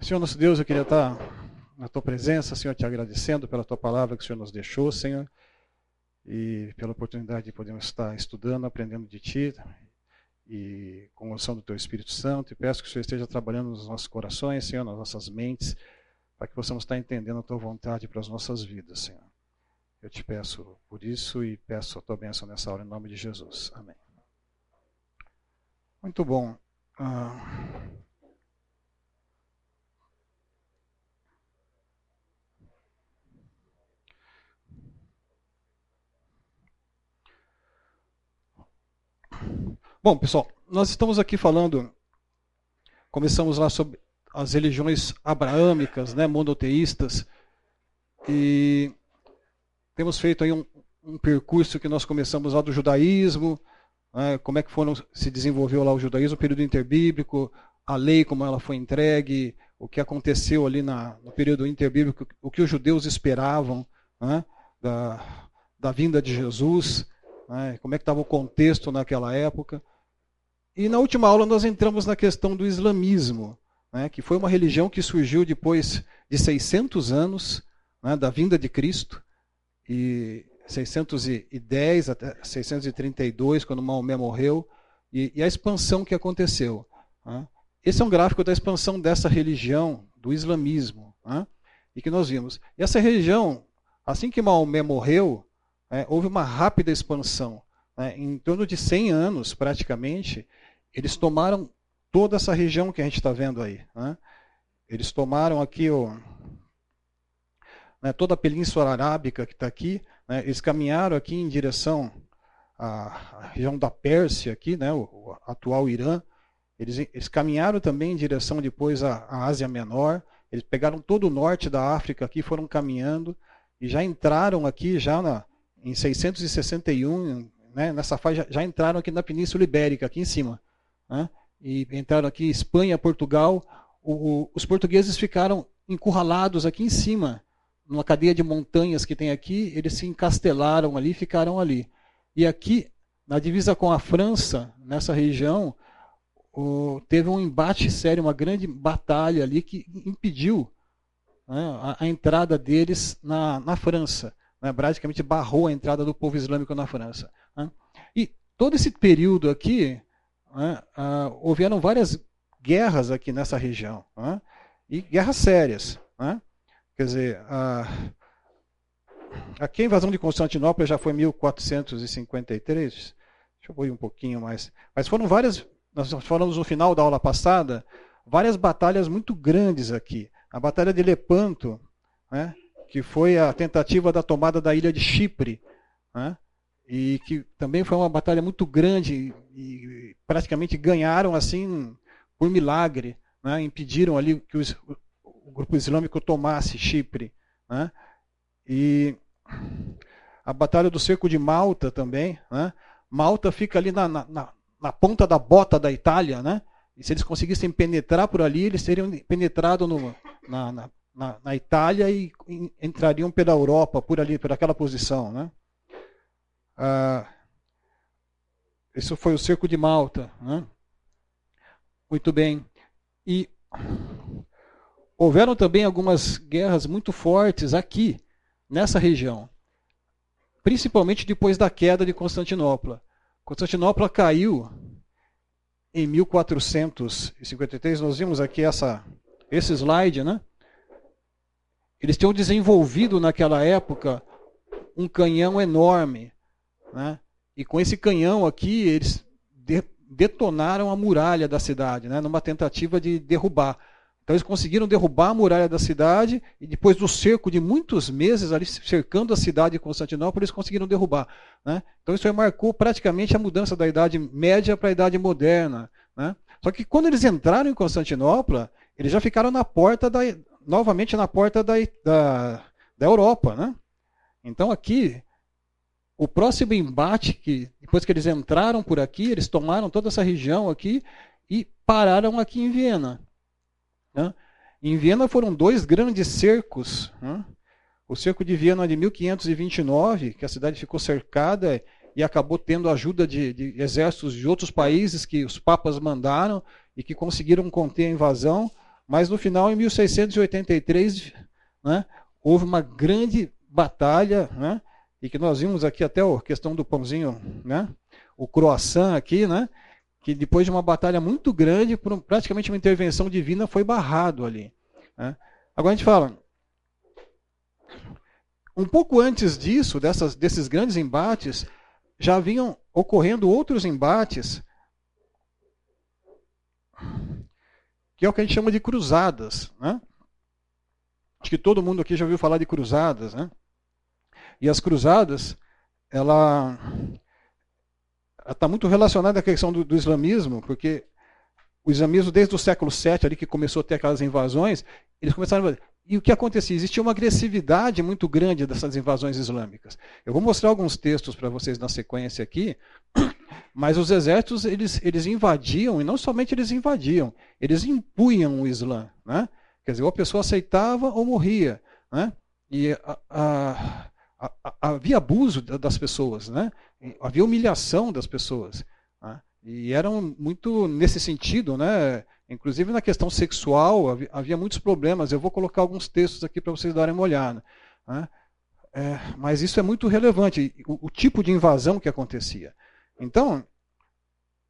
Senhor nosso Deus, eu queria estar na tua presença, Senhor, te agradecendo pela tua palavra que o Senhor nos deixou, Senhor, e pela oportunidade de podermos estar estudando, aprendendo de ti e com a unção do teu Espírito Santo. E peço que o Senhor esteja trabalhando nos nossos corações, Senhor, nas nossas mentes, para que possamos estar entendendo a tua vontade para as nossas vidas, Senhor. Eu te peço por isso e peço a tua bênção nessa hora, em nome de Jesus. Amém. Muito bom. Uh... Bom, pessoal, nós estamos aqui falando, começamos lá sobre as religiões abraâmicas, né, monoteístas, e temos feito aí um, um percurso que nós começamos lá do judaísmo, né, como é que foram, se desenvolveu lá o judaísmo, o período interbíblico, a lei como ela foi entregue, o que aconteceu ali na, no período interbíblico, o que os judeus esperavam né, da, da vinda de Jesus, né, como é que estava o contexto naquela época. E na última aula nós entramos na questão do islamismo, né, que foi uma religião que surgiu depois de 600 anos né, da vinda de Cristo, e 610 até 632, quando Maomé morreu, e, e a expansão que aconteceu. Né. Esse é um gráfico da expansão dessa religião, do islamismo, né, e que nós vimos. E essa religião, assim que Maomé morreu, é, houve uma rápida expansão. Né, em torno de 100 anos, praticamente, eles tomaram toda essa região que a gente está vendo aí. Né? Eles tomaram aqui o, né, toda a Península Arábica que está aqui. Né, eles caminharam aqui em direção à, região da Pérsia, aqui, né, o, o atual Irã. Eles, eles, caminharam também em direção depois à, à Ásia Menor. Eles pegaram todo o norte da África aqui, foram caminhando e já entraram aqui já na, em 661, né, nessa fase já, já entraram aqui na Península Ibérica, aqui em cima né? e entraram aqui Espanha, Portugal. O, o, os portugueses ficaram encurralados aqui em cima, numa cadeia de montanhas que tem aqui, eles se encastelaram ali, ficaram ali. E aqui, na divisa com a França, nessa região, o, teve um embate sério, uma grande batalha ali que impediu né, a, a, entrada deles na, na França. Né, praticamente barrou a entrada do povo islâmico na França. Né. E todo esse período aqui, né, ah, houveram várias guerras aqui nessa região, né, e guerras sérias. Né, quer dizer, ah, aqui a invasão de Constantinopla já foi em 1453, deixa eu ir um pouquinho mais, mas foram várias, nós falamos no final da aula passada, várias batalhas muito grandes aqui. A Batalha de Lepanto, né, que foi a tentativa da tomada da ilha de Chipre, né, e que também foi uma batalha muito grande e praticamente ganharam assim por milagre, né? impediram ali que os, o grupo islâmico tomasse Chipre, né? e a batalha do cerco de Malta também, né? Malta fica ali na, na, na, ponta da bota da Itália, né? E se eles conseguissem penetrar por ali, eles teriam penetrado no, na, na, na, Itália e entrariam pela Europa, por ali, por aquela posição, né? Ah, isso foi o cerco de Malta. Né? Muito bem. E houveram também algumas guerras muito fortes aqui, nessa região. Principalmente depois da queda de Constantinopla. Constantinopla caiu em 1453. Nós vimos aqui essa, esse slide, né? Eles tinham desenvolvido naquela época um canhão enorme né? E com esse canhão aqui, eles de, detonaram a muralha da cidade, né? numa tentativa de derrubar. Então eles conseguiram derrubar a muralha da cidade e depois do cerco de muitos meses ali cercando a cidade de Constantinopla, eles conseguiram derrubar. Né? Então isso marcou praticamente a mudança da Idade Média para a Idade Moderna. Né? Só que quando eles entraram em Constantinopla, eles já ficaram na porta da, novamente na porta da, da, da Europa. Né? Então aqui o próximo embate, que depois que eles entraram por aqui, eles tomaram toda essa região aqui e pararam aqui em Viena. Né? Em Viena foram dois grandes cercos. Né? O cerco de Viena de 1529, que a cidade ficou cercada e acabou tendo ajuda de, de exércitos de outros países que os papas mandaram e que conseguiram conter a invasão. Mas no final, em 1683, né, houve uma grande batalha, né, e que nós vimos aqui até a questão do pãozinho, né, o croissant aqui, né, que depois de uma batalha muito grande, por praticamente uma intervenção divina, foi barrado ali. Né. Agora a gente fala, um pouco antes disso, dessas, desses grandes embates, já vinham ocorrendo outros embates, que é o que a gente chama de cruzadas. Né? Acho que todo mundo aqui já ouviu falar de cruzadas. Né? E as cruzadas, ela está muito relacionada à questão do, do, islamismo, porque o islamismo, desde o século VII, ali que começou a ter aquelas invasões, eles começaram a e o que acontecia? Existia uma agressividade muito grande dessas invasões islâmicas. Eu vou mostrar alguns textos para vocês na sequência aqui, mas os exércitos eles, eles invadiam, e não somente eles invadiam, eles impunham o Islã. Né? Quer dizer, ou a pessoa aceitava ou morria. Né? E a, a, a, havia abuso das pessoas, né? havia humilhação das pessoas. Né? E eram muito nesse sentido, né? Inclusive na questão sexual havia, muitos problemas. Eu vou colocar alguns textos aqui para vocês darem uma olhada. Né? É, mas isso é muito relevante, o, o, tipo de invasão que acontecia. Então,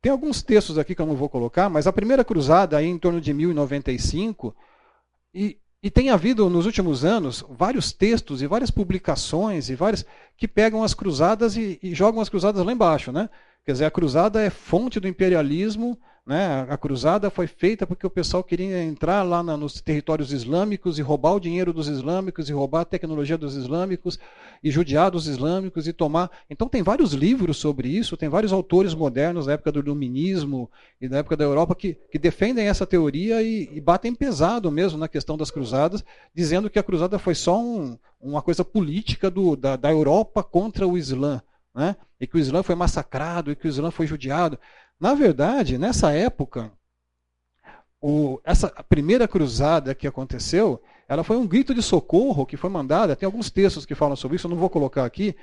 tem alguns textos aqui que eu não vou colocar, mas a primeira cruzada, aí em torno de 1095, e, e tem havido nos últimos anos vários textos e várias publicações e várias que pegam as cruzadas e, e jogam as cruzadas lá embaixo. Né? Quer dizer, a cruzada é fonte do imperialismo né? A cruzada foi feita porque o pessoal queria entrar lá na, nos territórios islâmicos e roubar o dinheiro dos islâmicos e roubar a tecnologia dos islâmicos e judiar dos islâmicos e tomar. Então tem vários livros sobre isso, tem vários autores modernos da época do iluminismo e da época da Europa que, que defendem essa teoria e, e, batem pesado mesmo na questão das cruzadas, dizendo que a cruzada foi só um, uma coisa política do, da, da Europa contra o Islã. Né? E que o Islã foi massacrado e que o Islã foi judiado. Na verdade, nessa época, o, essa primeira cruzada que aconteceu, ela foi um grito de socorro que foi mandada. Tem alguns textos que falam sobre isso, eu não vou colocar aqui,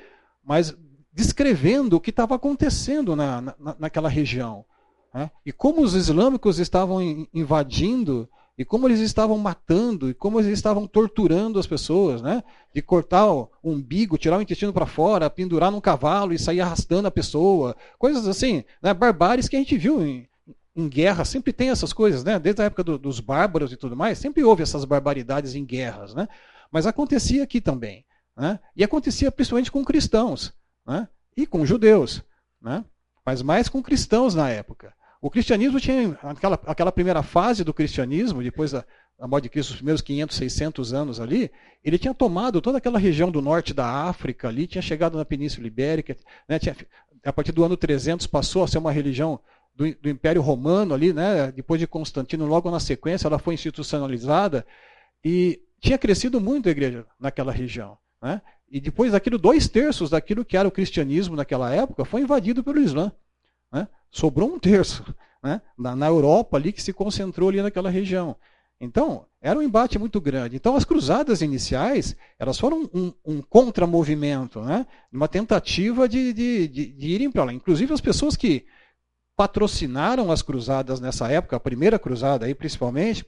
mas descrevendo o que estava acontecendo na, na, naquela região. Né? E como os islâmicos estavam invadindo, e como eles estavam matando, e como eles estavam torturando as pessoas, né? de cortar o umbigo, tirar o intestino para fora, pendurar num cavalo e sair arrastando a pessoa. Coisas assim, né? barbáries que a gente viu em, em guerra, sempre tem essas coisas, né? desde a época do, dos bárbaros e tudo mais, sempre houve essas barbaridades em guerras. Né? Mas acontecia aqui também. Né? E acontecia principalmente com cristãos né? e com judeus. Né? Mas mais com cristãos na época. O cristianismo tinha aquela, aquela primeira fase do cristianismo, depois da, da morte de Cristo, os primeiros 500, 600 anos ali, ele tinha tomado toda aquela região do norte da África ali, tinha chegado na Península Ibérica, né, tinha, a partir do ano 300 passou a ser uma religião do, do, Império Romano ali, né, depois de Constantino, logo na sequência ela foi institucionalizada e tinha crescido muito a igreja naquela região. Né, e depois daquilo, dois terços daquilo que era o cristianismo naquela época foi invadido pelo Islã. Né? Sobrou um terço né? na, na Europa ali que se concentrou ali naquela região. Então, era um embate muito grande. Então, as cruzadas iniciais, elas foram um, um contramovimento, né? uma tentativa de, de, de, de irem para lá. Inclusive, as pessoas que patrocinaram as cruzadas nessa época, a primeira cruzada aí principalmente,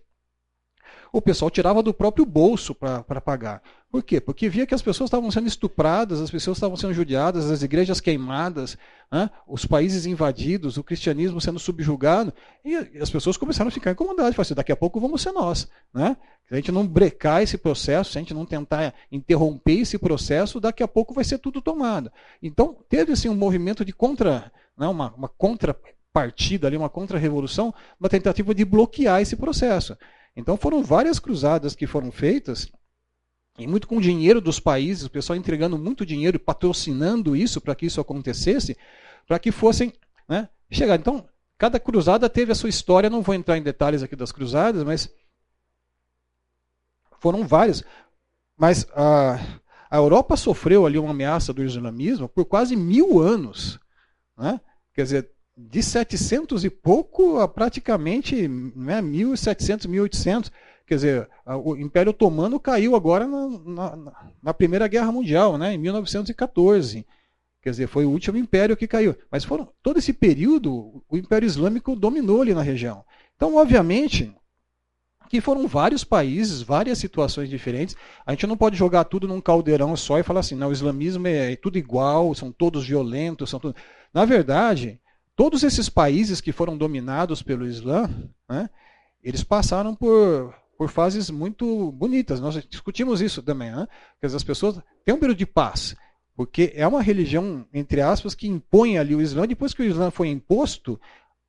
o pessoal tirava do próprio bolso para pagar. Por quê? Porque via que as pessoas estavam sendo estupradas, as pessoas estavam sendo judiadas, as igrejas queimadas, né? os países invadidos, o cristianismo sendo subjugado, e as pessoas começaram a ficar incomodadas. Falaram assim, daqui a pouco vamos ser nós. Né? Se a gente não brecar esse processo, se a gente não tentar interromper esse processo, daqui a pouco vai ser tudo tomado. Então, teve assim, um movimento de contra, né? uma, uma contrapartida, ali, uma contra-revolução, uma tentativa de bloquear esse processo. Então foram várias cruzadas que foram feitas, e muito com dinheiro dos países, o pessoal entregando muito dinheiro, patrocinando isso para que isso acontecesse, para que fossem né, chegar. Então, cada cruzada teve a sua história, não vou entrar em detalhes aqui das cruzadas, mas foram várias. Mas a, a Europa sofreu ali uma ameaça do islamismo por quase mil anos. Né? Quer dizer, de 700 e pouco a praticamente né, 1700, 1800. Quer dizer, o Império Otomano caiu agora na, na, na, Primeira Guerra Mundial, né, em 1914. Quer dizer, foi o último império que caiu. Mas foram todo esse período, o Império Islâmico dominou ali na região. Então, obviamente, que foram vários países, várias situações diferentes. A gente não pode jogar tudo num caldeirão só e falar assim, não, o islamismo é, é tudo igual, são todos violentos, são tudo... Na verdade, todos esses países que foram dominados pelo Islã, né, eles passaram por, por fases muito bonitas. Nós discutimos isso também, né? Porque as pessoas têm um período de paz, porque é uma religião, entre aspas, que impõe ali o Islã. Depois que o Islã foi imposto,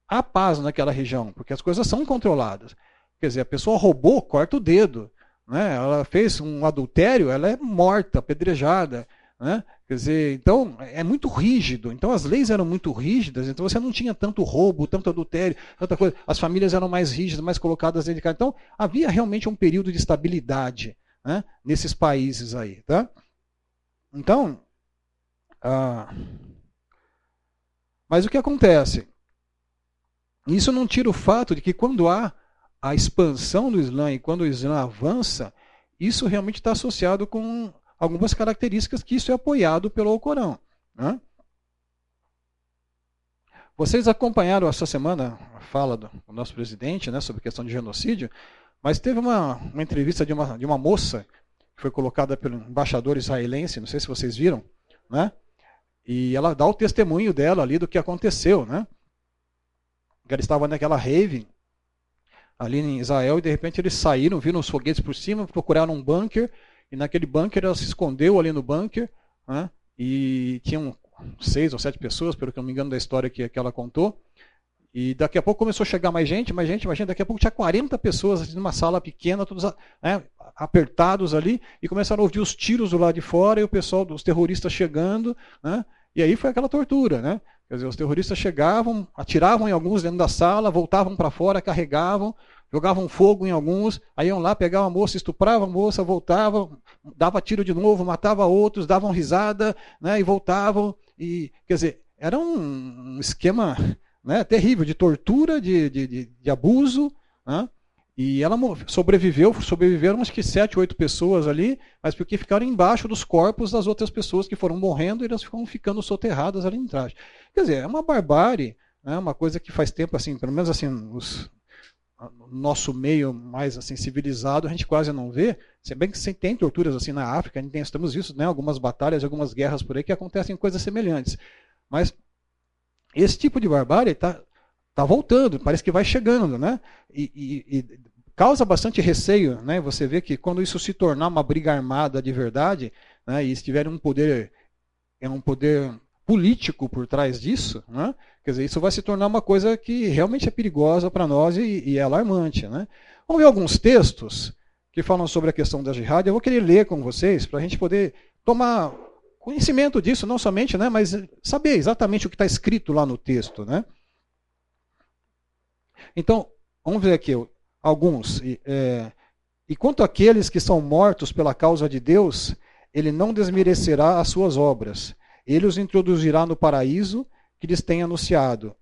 há paz naquela região, porque as coisas são controladas. Quer dizer, a pessoa roubou, corta o dedo. Né? Ela fez um adultério, ela é morta, apedrejada. Né? Quer dizer, então é muito rígido. Então as leis eram muito rígidas, então você não tinha tanto roubo, tanto adultério, tanta coisa. As famílias eram mais rígidas, mais colocadas dentro de casa. Então havia realmente um período de estabilidade né? nesses países aí. Tá? Então, ah, mas o que acontece? Isso não tira o fato de que quando há a expansão do Islã e quando o Islã avança, isso realmente está associado com algumas características que isso é apoiado pelo Alcorão. Né? Vocês acompanharam essa semana a fala do, nosso presidente né, sobre a questão de genocídio, mas teve uma, uma entrevista de uma, de uma moça que foi colocada pelo embaixador israelense, não sei se vocês viram, né? E ela dá o testemunho dela ali do que aconteceu, né? Ela estava naquela rave ali em Israel e de repente eles saíram, viram os foguetes por cima, procuraram um bunker e naquele bunker ela se escondeu ali no bunker né, e tinham seis ou sete pessoas, pelo que eu me engano da história que, que ela contou. E daqui a pouco começou a chegar mais gente, mais gente, mais gente. Daqui a pouco tinha 40 pessoas numa sala pequena, todos né, apertados ali, e começaram a ouvir os tiros do lado de fora e o pessoal dos terroristas chegando. Né, e aí foi aquela tortura. Né? Quer dizer, os terroristas chegavam, atiravam em alguns dentro da sala, voltavam para fora, carregavam, jogavam fogo em alguns, aí iam lá, pegavam a moça, estupravam a moça, voltavam, dava tiro de novo, matava outros, davam risada, né, e voltavam. E, quer dizer, era um, esquema né, terrível de tortura, de, de, de, de abuso. Né, e ela sobreviveu, sobreviveram acho que sete, oito pessoas ali, mas porque ficaram embaixo dos corpos das outras pessoas que foram morrendo e elas ficam ficando soterradas ali embaixo. Quer dizer, é uma barbárie, né, uma coisa que faz tempo, assim, pelo menos assim, os, nosso meio mais assim civilizado a gente quase não vê, se bem que tem torturas assim na África, a gente tem, estamos visto, né, algumas batalhas, algumas guerras por aí que acontecem coisas semelhantes. Mas esse tipo de barbárie está tá voltando, parece que vai chegando, né? E, e, e, causa bastante receio, né? Você vê que quando isso se tornar uma briga armada de verdade, né, e estiver um poder é um poder político por trás disso, né? quer dizer, isso vai se tornar uma coisa que realmente é perigosa para nós e, e, é alarmante. Né? Vamos ver alguns textos que falam sobre a questão da jihad. Eu vou querer ler com vocês para a gente poder tomar conhecimento disso, não somente, né, mas saber exatamente o que está escrito lá no texto. Né? Então, vamos ver aqui alguns. É, e quanto àqueles que são mortos pela causa de Deus, ele não desmerecerá as suas obras ele os introduzirá no paraíso que lhes tem anunciado.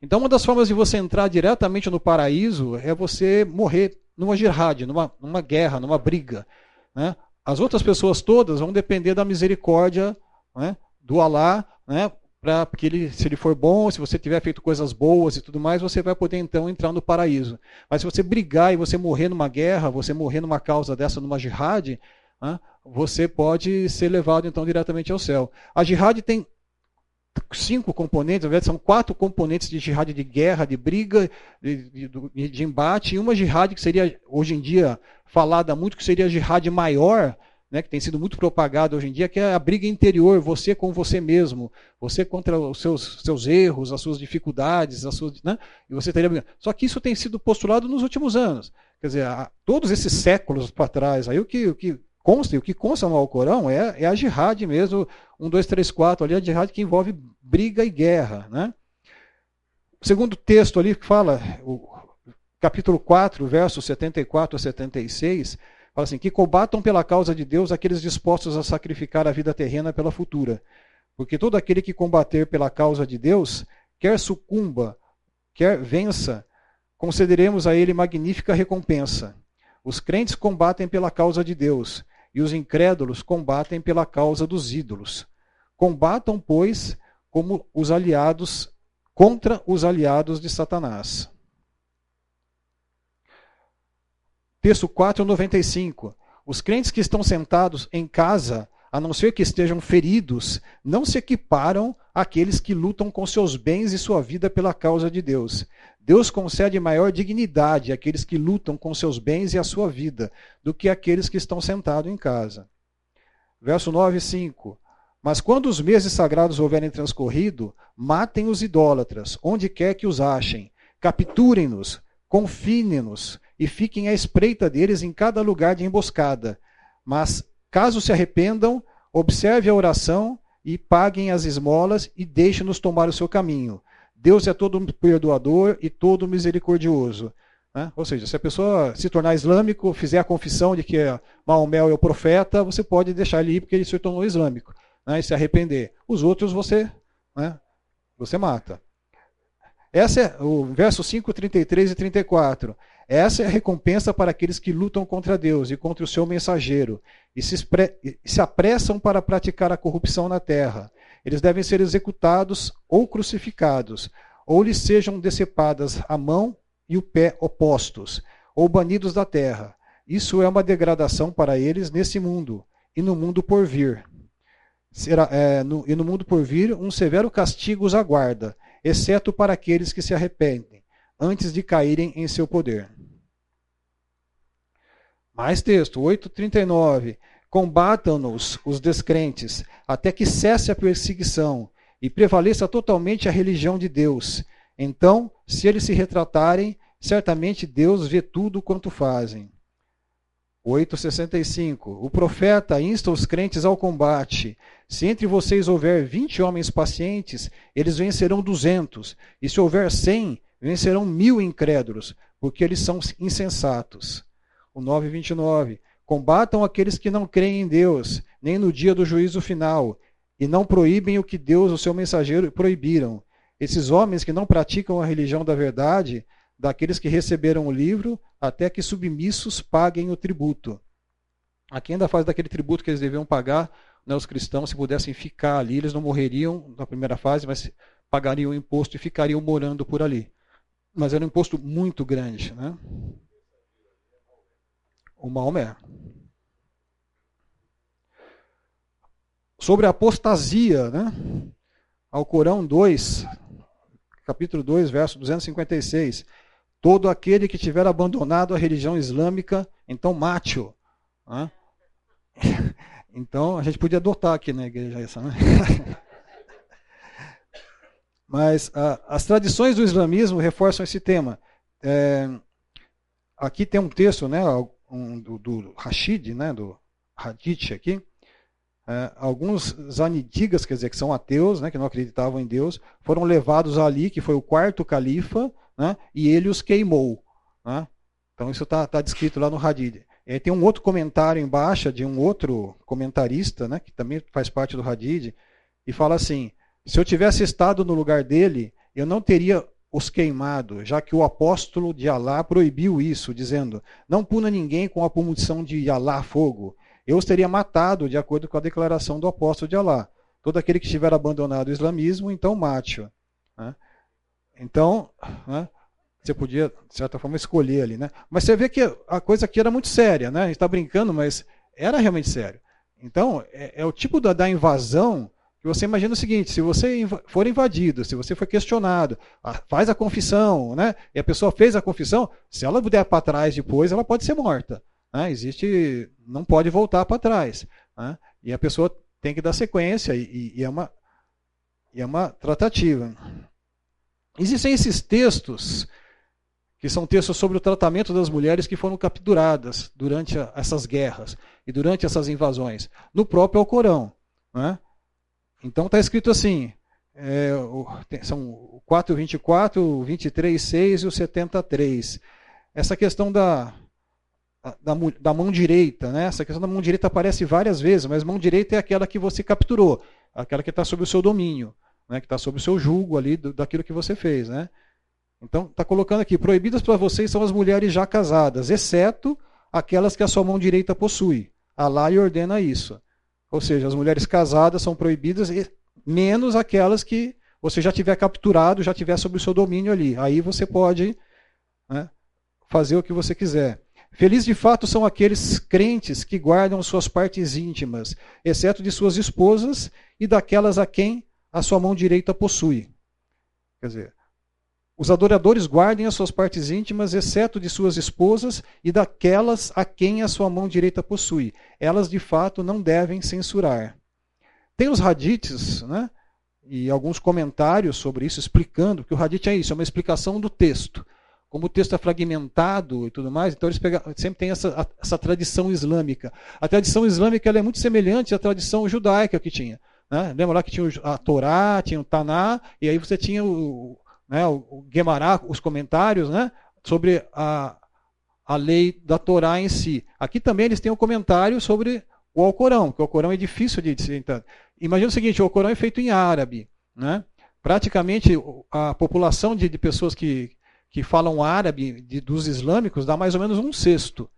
Então, uma das formas de você entrar diretamente no paraíso é você morrer numa jihad, numa, numa guerra, numa briga. Né? As outras pessoas todas vão depender da misericórdia né, do Alá, né, para que ele, se ele for bom, se você tiver feito coisas boas e tudo mais, você vai poder então entrar no paraíso. Mas se você brigar e você morrer numa guerra, você morrer numa causa dessa, numa jihad, você pode ser levado então diretamente ao céu. A jihad tem cinco componentes, na verdade são quatro componentes de jihad de guerra, de briga, de, de, de, embate, e uma jihad que seria hoje em dia falada muito, que seria a jihad maior, né, que tem sido muito propagada hoje em dia, que é a briga interior, você com você mesmo, você contra os seus, seus erros, as suas dificuldades, as suas, né, e você teria Só que isso tem sido postulado nos últimos anos. Quer dizer, todos esses séculos para trás, aí o que, o que consta, e o que consta no Alcorão é, é a jihad mesmo, 1, 2, 3, 4, ali a jihad que envolve briga e guerra. Né? O segundo texto ali que fala, o capítulo 4, versos 74 a 76, fala assim, que combatam pela causa de Deus aqueles dispostos a sacrificar a vida terrena pela futura. Porque todo aquele que combater pela causa de Deus, quer sucumba, quer vença, concederemos a ele magnífica recompensa. Os crentes combatem pela causa de Deus, e os incrédulos combatem pela causa dos ídolos. Combatam, pois, como os aliados contra os aliados de Satanás. Texto 495. Os crentes que estão sentados em casa, a não ser que estejam feridos, não se equiparam àqueles que lutam com seus bens e sua vida pela causa de Deus. Deus concede maior dignidade àqueles que lutam com seus bens e a sua vida do que àqueles que estão sentados em casa. Verso 9 e 5. Mas quando os meses sagrados houverem transcorrido, matem os idólatras, onde quer que os achem, capturem-nos, confinem-nos e fiquem à espreita deles em cada lugar de emboscada. Mas, caso se arrependam, observe a oração e paguem as esmolas e deixem-nos tomar o seu caminho. Deus é todo perdoador e todo misericordioso. Né? Ou seja, se a pessoa se tornar islâmico, fizer a confissão de que Maomé é o profeta, você pode deixar ele ir porque ele se tornou islâmico né, e se arrepender. Os outros você, né, você mata. Essa é o verso 5, 33 e 34. Essa é a recompensa para aqueles que lutam contra Deus e contra o seu mensageiro e se, se apressam para praticar a corrupção na terra. Eles devem ser executados ou crucificados, ou lhes sejam decepadas a mão e o pé opostos, ou banidos da terra. Isso é uma degradação para eles nesse mundo e no mundo por vir será, é, no, e no mundo por vir um severo castigo os aguarda, exceto para aqueles que se arrependem, antes de caírem em seu poder. Mais texto, 8,39. Combatam-nos os descrentes, até que cesse a perseguição e prevaleça totalmente a religião de Deus. Então, se eles se retratarem, certamente Deus vê tudo quanto fazem. 8,65. O profeta insta os crentes ao combate. Se entre vocês houver vinte homens pacientes, eles vencerão duzentos. E se houver cem, vencerão mil incrédulos, porque eles são insensatos. O 9,29. Combatam aqueles que não creem em Deus, nem no dia do juízo final, e não proíbem o que Deus, o seu mensageiro, proibiram. Esses homens que não praticam a religião da verdade daqueles que receberam o livro, até que submissos paguem o tributo. Aqui ainda faz daquele tributo que eles deviam pagar, né, os cristãos, se pudessem ficar ali, eles não morreriam na primeira fase, mas pagariam o imposto e ficariam morando por ali. Mas era um imposto muito grande. Né? O Maomé. Sobre a apostasia, né? Alcorão 2, capítulo 2, verso 256. Todo aquele que tiver abandonado a religião islâmica, então mate-o. Né? Então a gente podia adotar aqui na igreja essa, né? Mas a, as tradições do islamismo reforçam esse tema. É, aqui tem um texto, né, um, do, do Rashid, né, do Hadith aqui. É, alguns zanidigas, quer dizer, que são ateus, né, que não acreditavam em Deus, foram levados ali, que foi o quarto califa, né? e ele os queimou. Né? Então isso está tá descrito lá no Hadid. E tem um outro comentário embaixo de um outro comentarista, né, que também faz parte do Hadid, e fala assim: se eu tivesse estado no lugar dele, eu não teria os queimado, já que o apóstolo de Alá proibiu isso, dizendo: não puna ninguém com a punição de Alá fogo. Eu os teria matado, de acordo com a declaração do apóstolo de Alá. Todo aquele que tiver abandonado o islamismo, então mate-o. Né? Então, né, você podia, de certa forma, escolher ali. Né? Mas você vê que a coisa aqui era muito séria. Né? A gente está brincando, mas era realmente sério. Então, é, é o tipo da, da, invasão que você imagina o seguinte: se você for invadido, se você for questionado, faz a confissão, né? e a pessoa fez a confissão, se ela puder para trás depois, ela pode ser morta. Né? Existe, não pode voltar para trás. Né? E a pessoa tem que dar sequência, e, e, é, uma, e é uma tratativa. Existem esses textos, que são textos sobre o tratamento das mulheres que foram capturadas durante essas guerras e durante essas invasões, no próprio Alcorão. Né? Então está escrito assim, é, são o 424, o 23,6 e o 73. Essa questão da, da, da, mão direita, né? essa questão da mão direita aparece várias vezes, mas mão direita é aquela que você capturou, aquela que está sob o seu domínio né, que está sob o seu julgo ali do, daquilo que você fez. Né? Então, está colocando aqui: proibidas para vocês são as mulheres já casadas, exceto aquelas que a sua mão direita possui. Alá ordena isso. Ou seja, as mulheres casadas são proibidas, menos aquelas que você já tiver capturado, já tiver sob o seu domínio ali. Aí você pode né, fazer o que você quiser. Felizes de fato são aqueles crentes que guardam suas partes íntimas, exceto de suas esposas e daquelas a quem a sua mão direita possui. Quer dizer, os adoradores guardem as suas partes íntimas, exceto de suas esposas e daquelas a quem a sua mão direita possui. Elas, de fato, não devem censurar. Tem os hadiths, né? E alguns comentários sobre isso, explicando que o hadith é isso, é uma explicação do texto. Como o texto é fragmentado e tudo mais, então eles pegam, sempre tem essa, essa tradição islâmica. A tradição islâmica é muito semelhante à tradição judaica que tinha. Né? Lembra lá que tinha a Torá, tinha o Taná, e aí você tinha o, né, o Guemará, os comentários né, sobre a, a lei da Torá em si. Aqui também eles têm um comentário sobre o Alcorão, que o Alcorão é difícil de se entender. Imagina o seguinte, o Alcorão é feito em árabe. Né? Praticamente a população de, de pessoas que, que falam árabe, de, dos islâmicos, dá mais ou menos um sexto.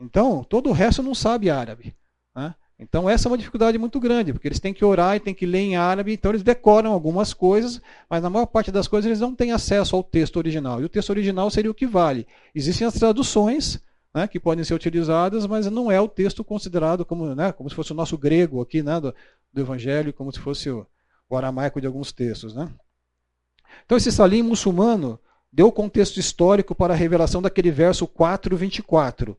Então, todo o resto não sabe árabe. Né? Então essa é uma dificuldade muito grande, porque eles têm que orar e têm que ler em árabe, então eles decoram algumas coisas, mas na maior parte das coisas eles não têm acesso ao texto original. E o texto original seria o que vale. Existem as traduções né, que podem ser utilizadas, mas não é o texto considerado como, né, como se fosse o nosso grego aqui né, do, do Evangelho, como se fosse o, o aramaico de alguns textos. Né? Então esse salim muçulmano deu o contexto histórico para a revelação daquele verso 4:24.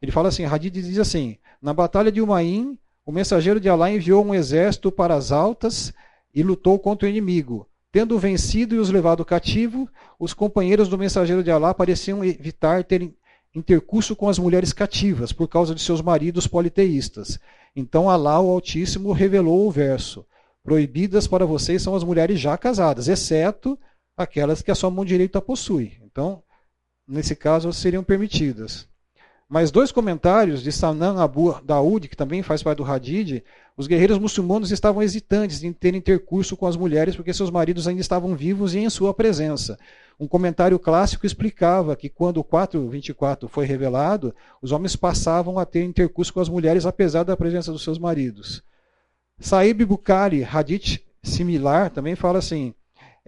Ele fala assim, Hadid diz assim: na batalha de Umaim, o mensageiro de Alá enviou um exército para as altas e lutou contra o inimigo. Tendo vencido e os levado cativo, os companheiros do mensageiro de Alá pareciam evitar ter intercurso com as mulheres cativas por causa de seus maridos politeístas. Então Alá, o Altíssimo, revelou o verso: Proibidas para vocês são as mulheres já casadas, exceto aquelas que a sua mão direita possui. Então, nesse caso, seriam permitidas. Mas dois comentários de Sanan Abu Daoud, que também faz parte do Hadid, os guerreiros muçulmanos estavam hesitantes em ter intercurso com as mulheres porque seus maridos ainda estavam vivos e em sua presença. Um comentário clássico explicava que quando o 4:24 foi revelado, os homens passavam a ter intercurso com as mulheres apesar da presença dos seus maridos. Saib Bukhari, hadith similar, também fala assim: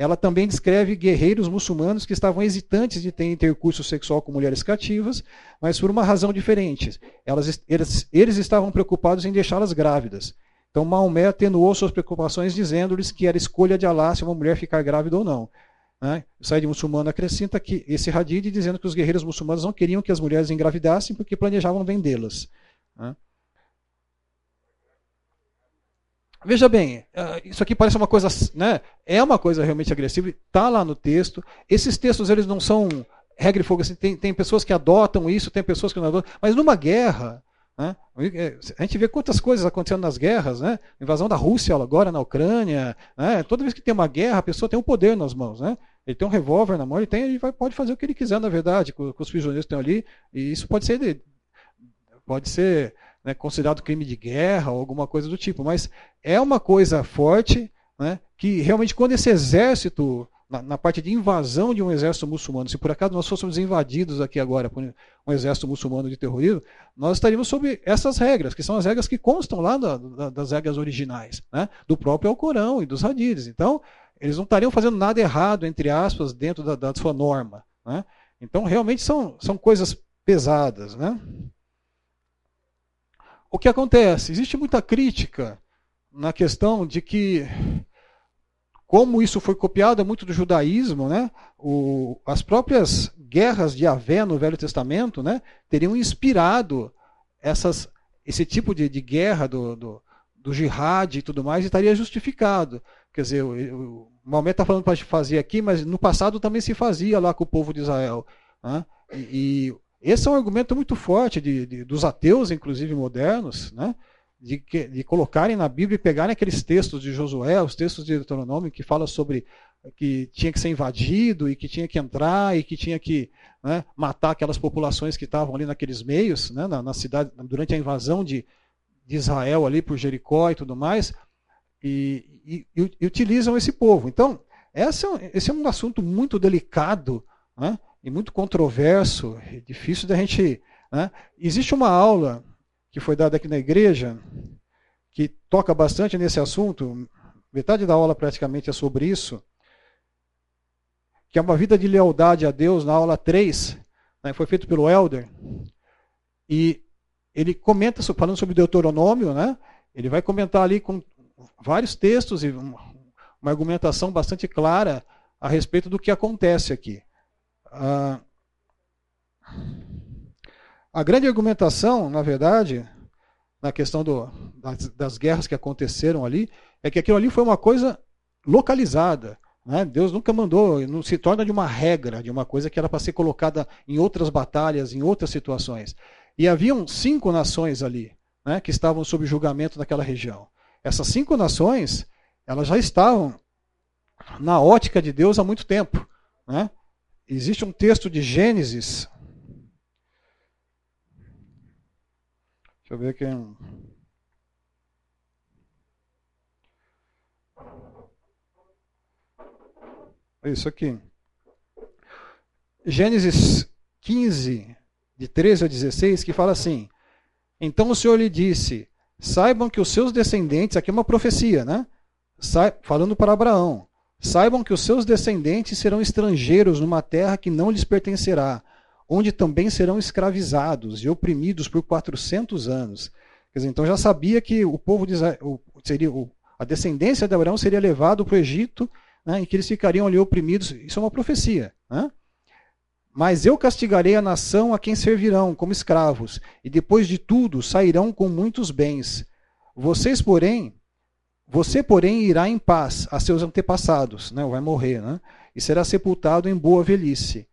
ela também descreve guerreiros muçulmanos que estavam hesitantes de ter intercurso sexual com mulheres cativas, mas por uma razão diferente. Elas, eles, eles estavam preocupados em deixá-las grávidas. Então Maomé atenuou suas preocupações dizendo-lhes que era escolha de Alá se uma mulher ficar grávida ou não. Né? O Said muçulmano acrescenta que esse hadith dizendo que os guerreiros muçulmanos não queriam que as mulheres engravidassem porque planejavam vendê-las. Né? Veja bem, ah, isso aqui parece uma coisa, né? É uma coisa realmente agressiva, está lá no texto. Esses textos eles não são regra e fogo assim. Tem, tem pessoas que adotam isso, tem pessoas que não adotam. Mas numa guerra, né? A gente vê quantas coisas acontecendo nas guerras, né? Invasão da Rússia agora na Ucrânia, né? Toda vez que tem uma guerra, a pessoa tem um poder nas mãos, né? Ele tem um revólver na mão, ele tem, ele vai, pode fazer o que ele quiser, na verdade, com, com os prisioneiros que estão ali. E isso pode ser, pode ser né, considerado crime de guerra ou alguma coisa do tipo. Mas é uma coisa forte né, que realmente quando esse exército, na, na, parte de invasão de um exército muçulmano, se por acaso nós fôssemos invadidos aqui agora por um exército muçulmano de terrorismo, nós estaríamos sob essas regras, que são as regras que constam lá da, da, das regras originais, né, do próprio Alcorão e dos hadiths. Então, eles não estariam fazendo nada errado, entre aspas, dentro da, da sua norma. Né? Então, realmente são, são coisas pesadas. Né? O que acontece? Existe muita crítica na questão de que, como isso foi copiado muito do judaísmo, né, o, as próprias guerras de Avé no Velho Testamento né, teriam inspirado essas, esse tipo de, de guerra do, do, do jihad e tudo mais, e estaria justificado. Quer dizer, o, o Maomé está falando para fazer aqui, mas no passado também se fazia lá com o povo de Israel. Né? E, e esse é um argumento muito forte de, de, dos ateus, inclusive modernos, né? de, de, colocarem na Bíblia e pegarem aqueles textos de Josué, os textos de Deuteronômio que fala sobre que tinha que ser invadido e que tinha que entrar e que tinha que né, matar aquelas populações que estavam ali naqueles meios, né, na, na, cidade, durante a invasão de, de, Israel ali por Jericó e tudo mais, e, e, e utilizam esse povo. Então, esse é, esse é um assunto muito delicado, né? E muito controverso, é difícil da gente. Né? Existe uma aula que foi dada aqui na igreja que toca bastante nesse assunto, metade da aula praticamente é sobre isso, que é uma vida de lealdade a Deus, na aula 3, né, foi feito pelo Elder, e ele comenta, falando sobre Deuteronômio, né, ele vai comentar ali com vários textos e uma argumentação bastante clara a respeito do que acontece aqui. Ah, a grande argumentação, na verdade, na questão do, das, das, guerras que aconteceram ali, é que aquilo ali foi uma coisa localizada. Né? Deus nunca mandou, não se torna de uma regra, de uma coisa que era para ser colocada em outras batalhas, em outras situações. E haviam cinco nações ali, né, que estavam sob julgamento naquela região. Essas cinco nações, elas já estavam na ótica de Deus há muito tempo. Né? Existe um texto de Gênesis. Deixa eu ver aqui. Isso aqui. Gênesis 15, de 13 a 16, que fala assim: Então o Senhor lhe disse: Saibam que os seus descendentes, aqui é uma profecia, né? falando para Abraão: Saibam que os seus descendentes serão estrangeiros numa terra que não lhes pertencerá, onde também serão escravizados e oprimidos por 400 anos. Quer dizer, então já sabia que o povo de Israel, seria, a descendência de Abraão seria levado para o Egito, né, em que eles ficariam ali oprimidos. Isso é uma profecia. Né? Mas eu castigarei a nação a quem servirão como escravos, e depois de tudo sairão com muitos bens. Vocês, porém, você, porém, irá em paz a seus antepassados, né? vai morrer, né? e será sepultado em boa velhice.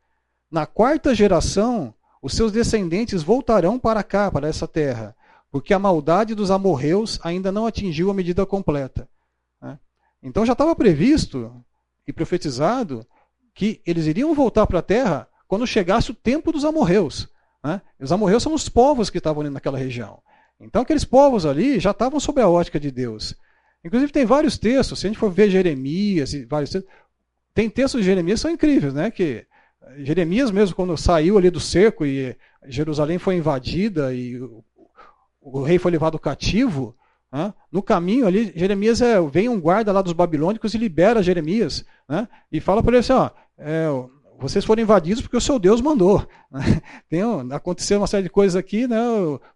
Na quarta geração, os seus descendentes voltarão para cá, para essa terra, porque a maldade dos amorreus ainda não atingiu a medida completa. Né? Então já estava previsto e profetizado que eles iriam voltar para a terra quando chegasse o tempo dos amorreus. Né? Os amorreus são os povos que estavam ali naquela região. Então aqueles povos ali já estavam sob a ótica de Deus. Inclusive tem vários textos, se a gente for ver Jeremias vários textos, tem textos de Jeremias que são incríveis, né? Que Jeremias mesmo quando saiu ali do cerco e Jerusalém foi invadida e o, o rei foi levado cativo, né? no caminho ali Jeremias é, vem um guarda lá dos babilônicos e libera Jeremias, né? E fala para ele assim, ó, é, vocês foram invadidos porque o seu Deus mandou. Né? Tem, aconteceu uma série de coisas aqui, né?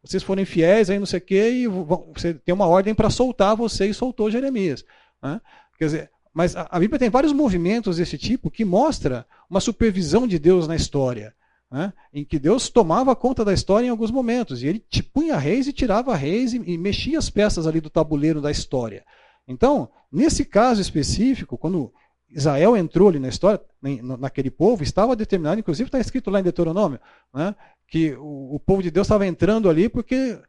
vocês foram infiéis, aí não sei o quê, e você tem uma ordem para soltar você e soltou Jeremias. Né? Quer dizer, mas a, a, Bíblia tem vários movimentos desse tipo que mostra uma supervisão de Deus na história. Né? Em que Deus tomava conta da história em alguns momentos. E ele punha reis e tirava reis e, e mexia as peças ali do tabuleiro da história. Então, nesse caso específico, quando Israel entrou ali na história, naquele povo, estava determinado, inclusive está escrito lá em Deuteronômio, né, que o, povo de Deus estava entrando ali porque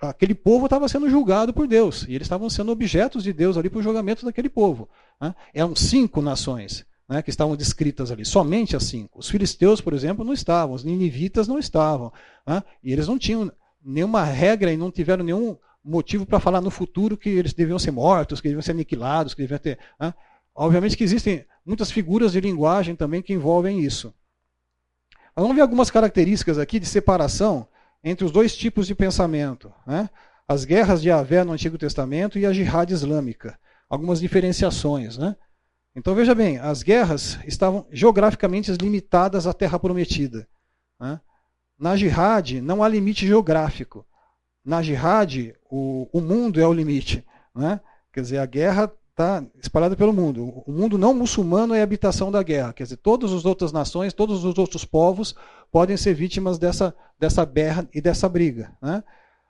aquele povo estava sendo julgado por Deus, e eles estavam sendo objetos de Deus ali para o julgamento daquele povo. Né. Eram cinco nações né, que estavam descritas ali, somente as cinco. Os filisteus, por exemplo, não estavam, os ninivitas não estavam, né, e eles não tinham nenhuma regra e não tiveram nenhum motivo para falar no futuro que eles deviam ser mortos, que deviam ser aniquilados, que deviam ter. Né, Obviamente que existem muitas figuras de linguagem também que envolvem isso. Mas vamos ver algumas características aqui de separação entre os dois tipos de pensamento. Né? As guerras de Avé no Antigo Testamento e a jihad islâmica. Algumas diferenciações. Né? Então veja bem, as guerras estavam geograficamente limitadas à Terra Prometida. Né? Na jihad não há limite geográfico. Na jihad o, o mundo é o limite. Né? Quer dizer, a guerra está espalhada pelo mundo. O mundo não muçulmano é a habitação da guerra. Quer dizer, todas as outras nações, todos os outros povos podem ser vítimas dessa, dessa guerra e dessa briga. Né?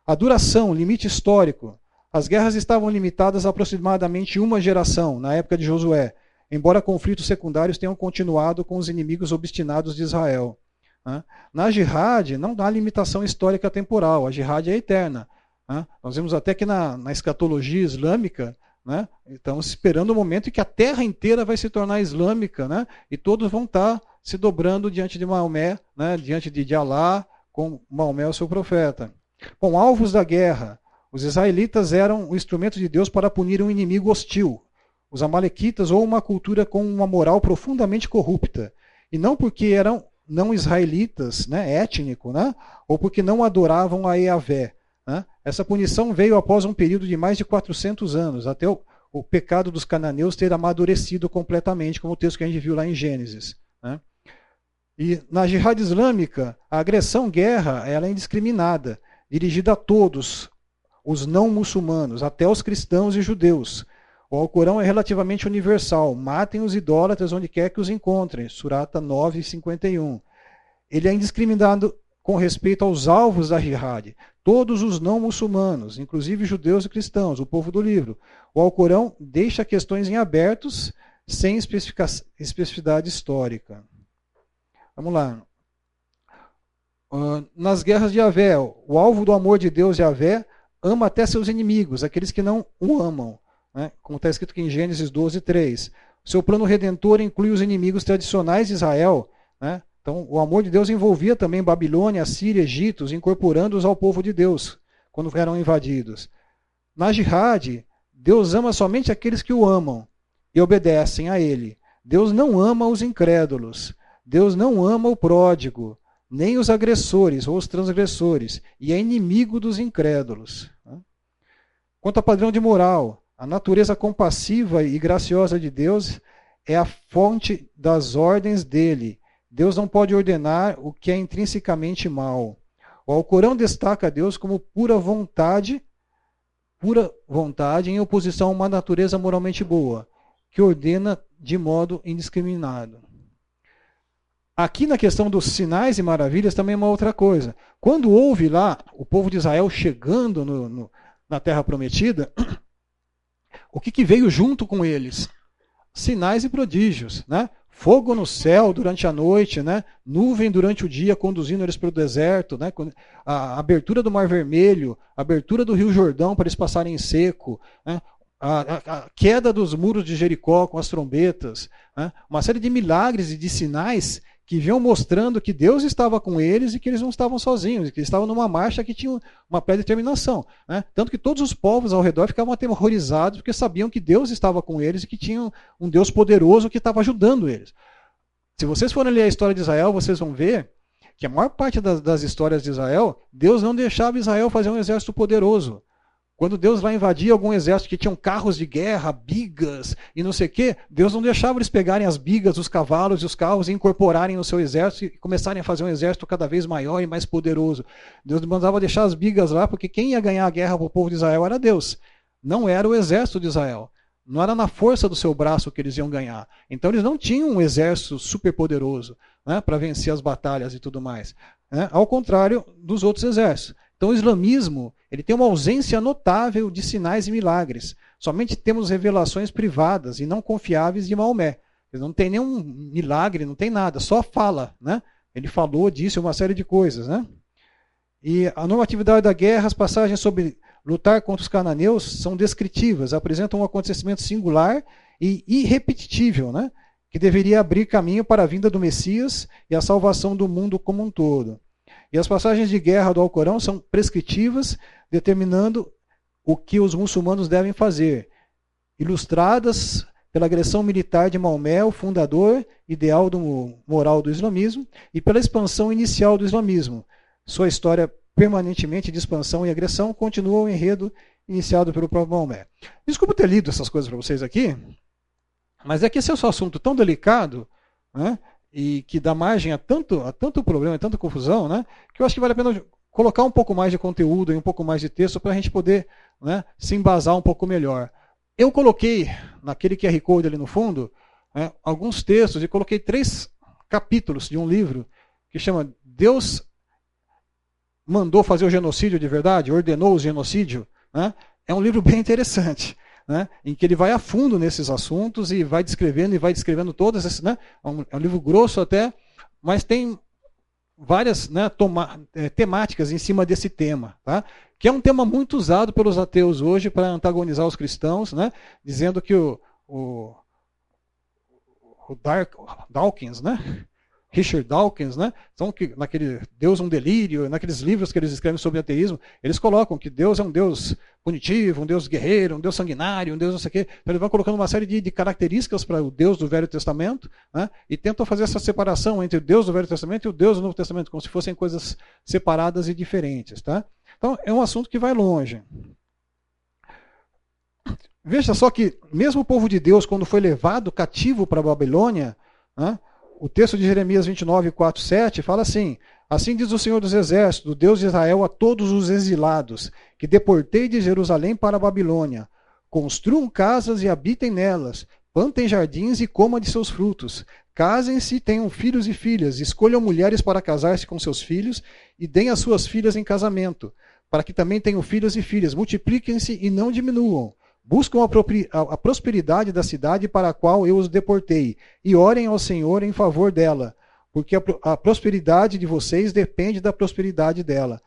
A duração, limite histórico. As guerras estavam limitadas a aproximadamente uma geração, na época de Josué, embora conflitos secundários tenham continuado com os inimigos obstinados de Israel. Né? Na jihad, não há limitação histórica temporal, a jihad é eterna. Né? Nós vemos até que na, na escatologia islâmica, né? Estamos esperando o momento em que a terra inteira vai se tornar islâmica, né? e todos vão estar se dobrando diante de Maomé, né? diante de Alá, com Maomé, o seu profeta. Bom, alvos da guerra. Os israelitas eram o instrumento de Deus para punir um inimigo hostil. Os amalequitas, ou uma cultura com uma moral profundamente corrupta. E não porque eram não israelitas, né, étnico, né, ou porque não adoravam a né? Essa punição veio após um período de mais de 400 anos, até o, o pecado dos cananeus ter amadurecido completamente, como o texto que a gente viu lá em Gênesis. Né? E na jihad islâmica, a agressão guerra ela é indiscriminada, dirigida a todos, os não muçulmanos, até os cristãos e judeus. O Alcorão é relativamente universal. Matem os idólatras onde quer que os encontrem. Surata 9, 51. Ele é indiscriminado com respeito aos alvos da jihad. Todos os não muçulmanos, inclusive judeus e cristãos, o povo do livro. O Alcorão deixa questões em abertos, sem especificidade histórica. Vamos lá. Uh, nas guerras de Yahvé, o alvo do amor de Deus, Yahvé, ama até seus inimigos, aqueles que não o amam. Né? Como está escrito aqui em Gênesis 12, 3. Seu plano redentor inclui os inimigos tradicionais de Israel. Né? Então, o amor de Deus envolvia também Babilônia, Síria, Egito, incorporando-os ao povo de Deus, quando eram invadidos. Na jihad, Deus ama somente aqueles que o amam e obedecem a ele. Deus não ama os incrédulos. Deus não ama o pródigo, nem os agressores ou os transgressores, e é inimigo dos incrédulos. Quanto ao padrão de moral, a natureza compassiva e graciosa de Deus é a fonte das ordens dele. Deus não pode ordenar o que é intrinsecamente mal. O Alcorão destaca Deus como pura vontade, pura vontade em oposição a uma natureza moralmente boa, que ordena de modo indiscriminado. Aqui na questão dos sinais e maravilhas também é uma outra coisa. Quando houve lá o povo de Israel chegando no, no, na Terra Prometida, o que, que, veio junto com eles? Sinais e prodígios, né? Fogo no céu durante a noite, né? Nuvem durante o dia conduzindo eles para o deserto, né? A abertura do Mar Vermelho, a abertura do Rio Jordão para eles passarem em seco, né? a, a, a, queda dos muros de Jericó com as trombetas, né? uma série de milagres e de sinais que vinham mostrando que Deus estava com eles e que eles não estavam sozinhos, que eles estavam numa marcha que tinha uma pré-determinação. Né? Tanto que todos os povos ao redor ficavam aterrorizados porque sabiam que Deus estava com eles e que tinha um Deus poderoso que estava ajudando eles. Se vocês forem ler a história de Israel, vocês vão ver que a maior parte das histórias de Israel, Deus não deixava Israel fazer um exército poderoso. Quando Deus vai invadir algum exército que tinham carros de guerra, bigas e não sei o quê, Deus não deixava eles pegarem as bigas, os cavalos e os carros e incorporarem no seu exército e começarem a fazer um exército cada vez maior e mais poderoso. Deus mandava deixar as bigas lá, porque quem ia ganhar a guerra para o povo de Israel era Deus. Não era o exército de Israel. Não era na força do seu braço que eles iam ganhar. Então eles não tinham um exército super poderoso né, para vencer as batalhas e tudo mais. Né, ao contrário dos outros exércitos. Então o islamismo ele tem uma ausência notável de sinais e milagres. Somente temos revelações privadas e não confiáveis de Maomé. Não tem nenhum milagre, não tem nada, só fala. Né? Ele falou, disse uma série de coisas. Né? E a normatividade da guerra, as passagens sobre lutar contra os cananeus são descritivas, apresentam um acontecimento singular e irrepetível, né? que deveria abrir caminho para a vinda do Messias e a salvação do mundo como um todo. E as passagens de guerra do Alcorão são prescritivas, determinando o que os muçulmanos devem fazer, ilustradas pela agressão militar de Maomé, o fundador ideal do moral do islamismo, e pela expansão inicial do islamismo. Sua história permanentemente de expansão e agressão continua o enredo iniciado pelo próprio Maomé. Desculpa ter lido essas coisas para vocês aqui, mas é que esse é um assunto tão delicado, né, e que dá margem a tanto, a tanto problema, a tanta confusão, né, que eu acho que vale a pena colocar um pouco mais de conteúdo e um pouco mais de texto para a gente poder né, se embasar um pouco melhor. Eu coloquei naquele QR Code ali no fundo né, alguns textos e coloquei três capítulos de um livro que chama Deus mandou fazer o genocídio de verdade, ordenou o genocídio. Né? É um livro bem interessante. Né, em que ele vai a fundo nesses assuntos e vai descrevendo e vai descrevendo todas essas. Né, é, um, é um livro grosso até, mas tem várias né, toma, é, temáticas em cima desse tema, tá? que é um tema muito usado pelos ateus hoje para antagonizar os cristãos, né, dizendo que o, o, o Dark, Dawkins, né, Richard Dawkins, né? São que naquele Deus um delírio, naqueles livros que eles escrevem sobre ateísmo, eles colocam que Deus é um Deus punitivo, um Deus guerreiro, um Deus sanguinário, um Deus não sei o quê. Então eles vão colocando uma série de, de características para o Deus do Velho Testamento, né? E tentam fazer essa separação entre o Deus do Velho Testamento e o Deus do Novo Testamento, como se fossem coisas separadas e diferentes, tá? Então é um assunto que vai longe. Veja só que mesmo o povo de Deus, quando foi levado cativo para a Babilônia, né? O texto de Jeremias 29, 4, 7 fala assim: Assim diz o Senhor dos Exércitos, o Deus de Israel, a todos os exilados, que deportei de Jerusalém para a Babilônia. Construam casas e habitem nelas, plantem jardins e comam de seus frutos. Casem-se, tenham filhos e filhas, escolham mulheres para casar-se com seus filhos e deem as suas filhas em casamento, para que também tenham filhos e filhas. Multipliquem-se e não diminuam. Buscam a, a prosperidade da cidade para a qual eu os deportei, e orem ao Senhor em favor dela, porque a, a prosperidade de vocês depende da prosperidade dela.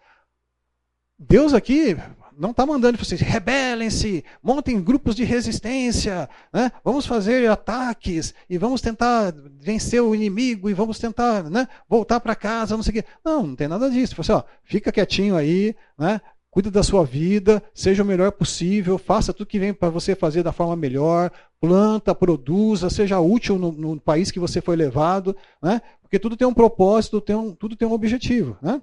Deus aqui não está mandando vocês rebelem-se, montem grupos de resistência, né? vamos fazer ataques e vamos tentar vencer o inimigo e vamos tentar né, voltar para casa, não sei o quê. Não, não tem nada disso. Você, ó, fica quietinho aí, né? Cuida da sua vida, seja o melhor possível, faça tudo que vem para você fazer da forma melhor, planta, produza, seja útil no, no, país que você foi levado, né? porque tudo tem um propósito, tem um, tudo tem um objetivo. Né?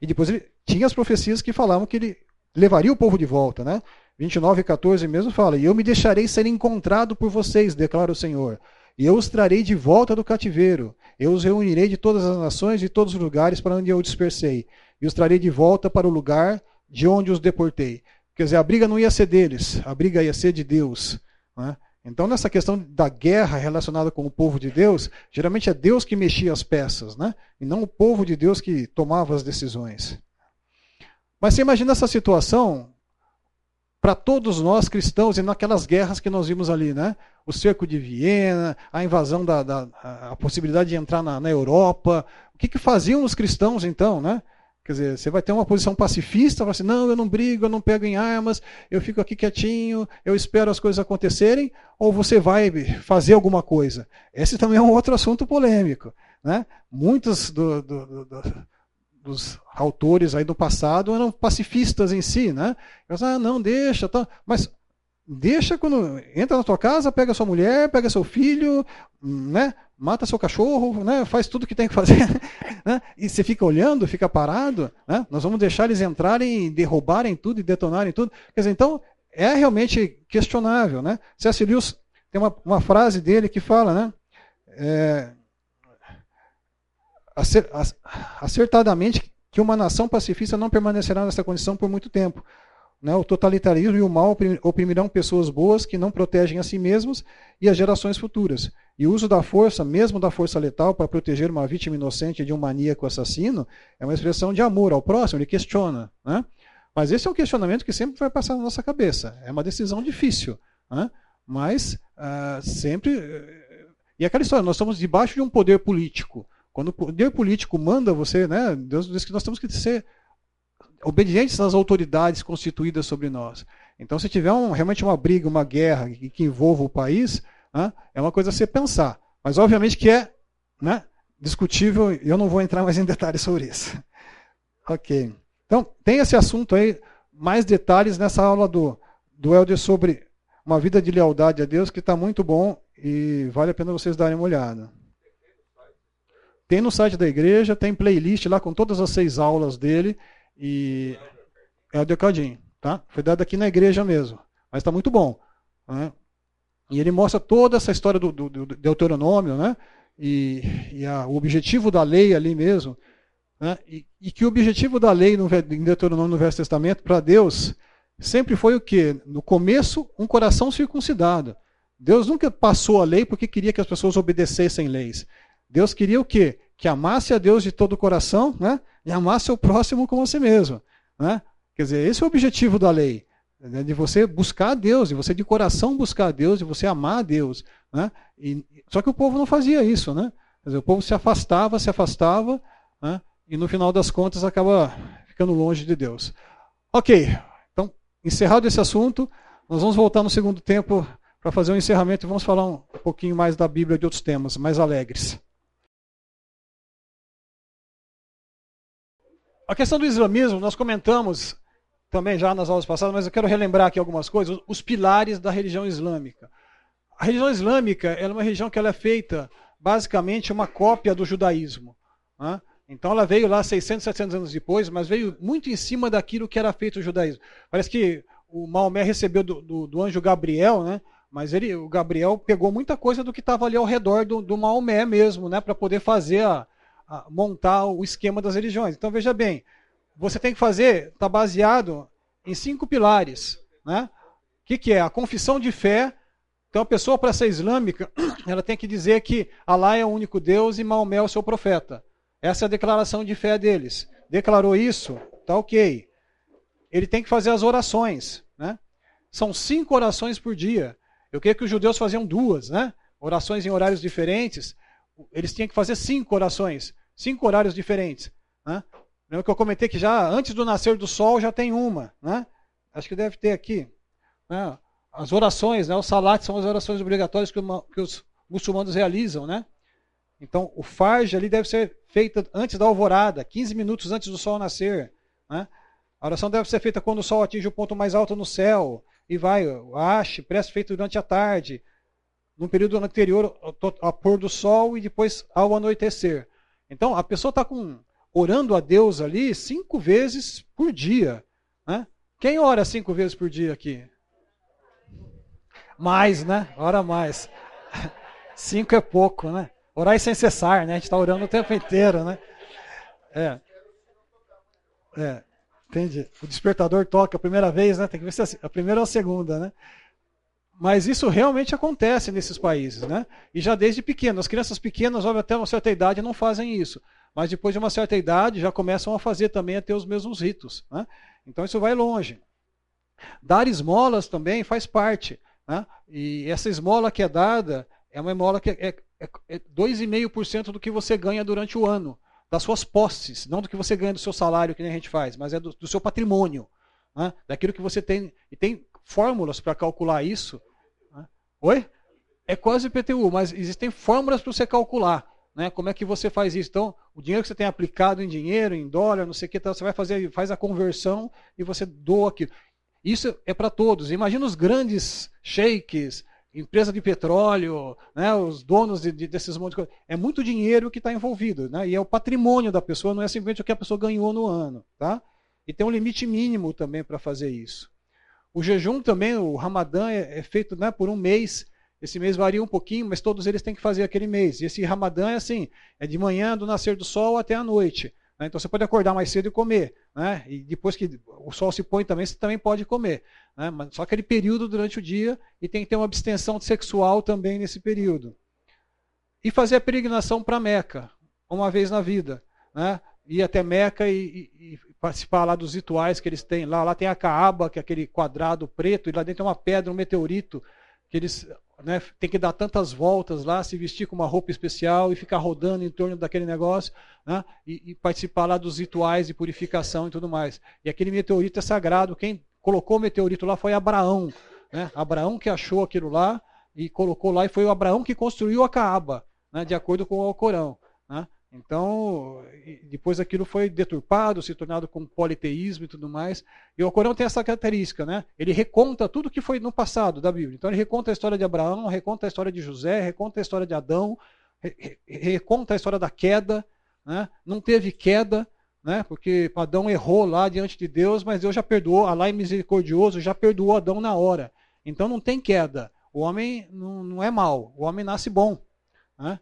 E depois ele tinha as profecias que falavam que ele levaria o povo de volta. Né? 29 e 14 mesmo fala, e eu me deixarei ser encontrado por vocês, declara o Senhor. E eu os trarei de volta do cativeiro. Eu os reunirei de todas as nações e todos os lugares para onde eu dispersei e os trarei de volta para o lugar de onde os deportei. Quer dizer, a briga não ia ser deles, a briga ia ser de Deus. Né? Então, nessa questão da guerra relacionada com o povo de Deus, geralmente é Deus que mexia as peças, né? e não o povo de Deus que tomava as decisões. Mas você imagina essa situação para todos nós cristãos e naquelas guerras que nós vimos ali, né? O cerco de Viena, a invasão da, da a possibilidade de entrar na, na Europa. O que, que faziam os cristãos então, né? Quer dizer, você vai ter uma posição pacifista, vai assim, não, eu não brigo, eu não pego em armas, eu fico aqui quietinho, eu espero as coisas acontecerem, ou você vai fazer alguma coisa. Esse também é um outro assunto polêmico. Né? Muitos do, do, do, dos autores aí do passado eram pacifistas em si, né? Eles, ah, não, deixa, tá. mas deixa quando entra na tua casa, pega sua mulher, pega seu filho, né? Mata seu cachorro, né? faz tudo o que tem que fazer, né? e você fica olhando, fica parado, né? nós vamos deixar eles entrarem, derrubarem tudo e detonarem tudo. Quer dizer, então é realmente questionável. Né? C.S. Lewis tem uma, uma frase dele que fala, né? É, acertadamente que uma nação pacifista não permanecerá nessa condição por muito tempo. Né? O totalitarismo e o mal oprimirão pessoas boas que não protegem a si mesmos e as gerações futuras. E o uso da força, mesmo da força letal, para proteger uma vítima inocente de um maníaco assassino, é uma expressão de amor ao próximo, ele questiona. Né? Mas esse é um questionamento que sempre vai passar na nossa cabeça. É uma decisão difícil. Né? Mas uh, sempre. Eh, e aquela história, nós estamos debaixo de um poder político. Quando o poder político manda você, né, Deus diz que nós temos que ser obedientes às autoridades constituídas sobre nós. Então, se tiver um, realmente uma briga, uma guerra que, envolva o país, né, é uma coisa a se pensar. Mas, obviamente, que é né, discutível e eu não vou entrar mais em detalhes sobre isso. ok. Então, tem esse assunto aí, mais detalhes nessa aula do, do Helder sobre uma vida de lealdade a Deus, que está muito bom e vale a pena vocês darem uma olhada. Tem no site da igreja, tem playlist lá com todas as seis aulas dele. E é o Decadinho, tá? Foi dado aqui na igreja mesmo, mas está muito bom. Né? E ele mostra toda essa história do, do, do Deuteronômio, né? E, e a, o objetivo da lei ali mesmo, né? E, e, que o objetivo da lei no, em Deuteronômio no Velho Testamento para Deus sempre foi o que? No começo, um coração circuncidado. Deus nunca passou a lei porque queria que as pessoas obedecessem leis. Deus queria o quê? Que amasse a Deus de todo o coração, né? E amasse o próximo como a si mesmo, né? Quer dizer, esse é o objetivo da lei, né? de você buscar a Deus, de você de coração buscar a Deus, de você amar a Deus, né? E, só que o povo não fazia isso, né? Quer dizer, o povo se afastava, se afastava, né? E no final das contas acaba ficando longe de Deus. Ok, então encerrado esse assunto, nós vamos voltar no segundo tempo para fazer um encerramento e vamos falar um pouquinho mais da Bíblia e de outros temas mais alegres. A questão do islamismo, nós comentamos também já nas aulas passadas, mas eu quero relembrar aqui algumas coisas, os pilares da religião islâmica. A religião islâmica é uma religião que ela é feita basicamente uma cópia do judaísmo. Né? Então ela veio lá 600, 700 anos depois, mas veio muito em cima daquilo que era feito o judaísmo. Parece que o Maomé recebeu do, do, do anjo Gabriel né, Mas ele, o Gabriel pegou muita coisa do que estava ali ao redor do, do Maomé mesmo, né, para poder fazer a, a, montar o esquema das religiões. Então veja bem, você tem que fazer, está baseado em cinco pilares, né? O que, que é? A confissão de fé. Então a pessoa para ser islâmica, ela tem que dizer que Allah é o único Deus e Maomé é o seu profeta. Essa é a declaração de fé deles. Declarou isso, tá ok. Ele tem que fazer as orações, né? São cinco orações por dia. Eu creio que os judeus faziam duas, né? Orações em horários diferentes. Eles tinham que fazer cinco orações, cinco horários diferentes. Né? Lembra que eu comentei que já antes do nascer do sol já tem uma, né? Acho que deve ter aqui. Né? As orações, né? Os salates são as orações obrigatórias que, uma, que os muçulmanos realizam, né? Então, o farj ali deve ser feita antes da alvorada, 15 minutos antes do sol nascer. Né? A oração deve ser feita quando o sol atinge o ponto mais alto no céu e vai, ache, prece feito durante a tarde, no período anterior ao pôr do sol e depois ao anoitecer. Então, a pessoa está orando a Deus ali cinco vezes por dia. Né? Quem ora cinco vezes por dia aqui? Mais, né? Ora mais. Cinco é pouco, né? Orar sem cessar, né? A gente está orando o tempo inteiro, né? É. É. Entendi. O despertador toca a primeira vez, né? Tem que ver se é a primeira ou a segunda, né? Mas isso realmente acontece nesses países, né? E já desde pequeno. As crianças pequenas, óbvio, até uma certa idade não fazem isso. Mas depois de uma certa idade já começam a fazer também, a ter os mesmos ritos. Né? Então isso vai longe. Dar esmolas também faz parte. Né? E essa esmola que é dada é uma esmola que é, é, é 2,5% do que você ganha durante o ano das suas posses, não do que você ganha do seu salário, que nem a gente faz, mas é do, do seu patrimônio, né? daquilo que você tem. E tem fórmulas para calcular isso. Né? Oi? É quase IPTU, mas existem fórmulas para você calcular. Né? Como é que você faz isso? Então, o dinheiro que você tem aplicado em dinheiro, em dólar, não sei o que, então você vai fazer, faz a conversão e você doa aquilo. Isso é para todos. Imagina os grandes sheiks, empresa de petróleo, né, os donos de, de, desses montes de coisas. É muito dinheiro que está envolvido, né, e é o patrimônio da pessoa, não é simplesmente o que a pessoa ganhou no ano. Tá? E tem um limite mínimo também para fazer isso. O jejum também, o Ramadã, é, é feito né, por um mês. Esse mês varia um pouquinho, mas todos eles têm que fazer aquele mês. E esse Ramadã é assim: é de manhã, do nascer do sol até a noite. Né? Então você pode acordar mais cedo e comer. Né? E depois que o sol se põe também, você também pode comer. Né? Mas só aquele período durante o dia e tem que ter uma abstenção sexual também nesse período. E fazer a peregrinação para Meca, uma vez na vida. Né? Ir até Meca e, e, e, participar lá dos rituais que eles têm. Lá, lá tem a Caaba, que é aquele quadrado preto, e lá dentro tem uma pedra, um meteorito, que eles né, tem que dar tantas voltas lá, se vestir com uma roupa especial e ficar rodando em torno daquele negócio né, e, e, participar lá dos rituais de purificação e tudo mais. E aquele meteorito é sagrado. Quem colocou o meteorito lá foi Abraão. Né? Abraão que achou aquilo lá e colocou lá, e foi o Abraão que construiu a Caaba, né, de acordo com o Alcorão. Né? Então, depois aquilo foi deturpado, se tornado com politeísmo e tudo mais. E o Corão tem essa característica, né? Ele reconta tudo que foi no passado da Bíblia. Então ele reconta a história de Abraão, reconta a história de José, reconta a história de Adão, reconta a história da queda, né? Não teve queda, né? Porque Adão errou lá diante de Deus, mas Deus já perdoou, Allah é misericordioso, já perdoou Adão na hora. Então não tem queda. O homem não é mal, o homem nasce bom. Né?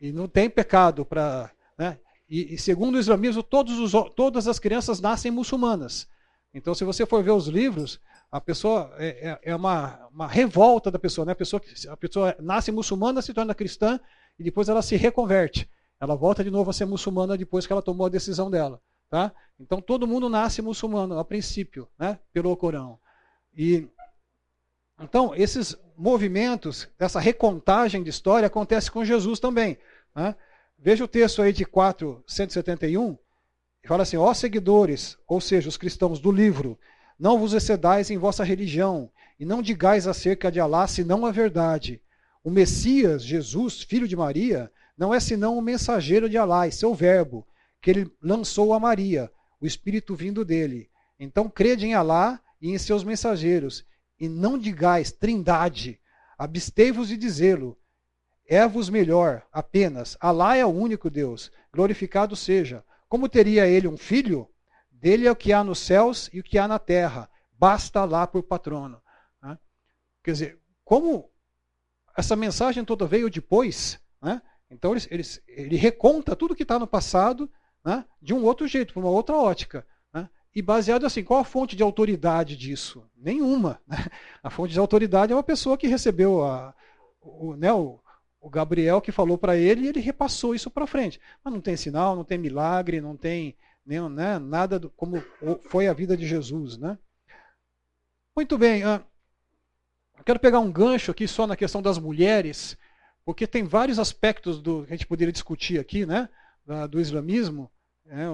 E não tem pecado para. Né? E, e, segundo o islamismo, os, todas as crianças nascem muçulmanas. Então, se você for ver os livros, a pessoa é, é, é uma, uma, revolta da pessoa. Né? A, pessoa a pessoa nasce muçulmana, se torna cristã e depois ela se reconverte. Ela volta de novo a ser muçulmana depois que ela tomou a decisão dela. Tá? Então, todo mundo nasce muçulmano, a princípio, né? pelo Corão. E então, esses movimentos, essa recontagem de história acontece com Jesus também. Né? Veja o texto aí de 4, 171, que fala assim: Ó seguidores, ou seja, os cristãos do livro, não vos excedais em vossa religião, e não digais acerca de Alá senão a verdade. O Messias, Jesus, filho de Maria, não é senão o mensageiro de Alá e seu verbo, que ele lançou a Maria, o Espírito vindo dele. Então crede em Alá e em seus mensageiros, e não digais trindade, abstei-vos de dizê-lo. É-vos melhor apenas, Alá é o único Deus, glorificado seja. Como teria ele um filho? Dele é o que há nos céus e o que há na terra, basta lá por patrono. Né? Quer dizer, como essa mensagem toda veio depois, né? então ele, ele, reconta tudo que está no passado né? de um outro jeito, por uma outra ótica. E baseado assim, qual a fonte de autoridade disso? Nenhuma. Né? A fonte de autoridade é uma pessoa que recebeu a, o, né, o, o Gabriel que falou para ele e ele repassou isso para frente. Mas não tem sinal, não tem milagre, não tem nem, né, nada do, como foi a vida de Jesus. Né? Muito bem. Uh, quero pegar um gancho aqui só na questão das mulheres, porque tem vários aspectos do que a gente poderia discutir aqui, né, do islamismo. Né,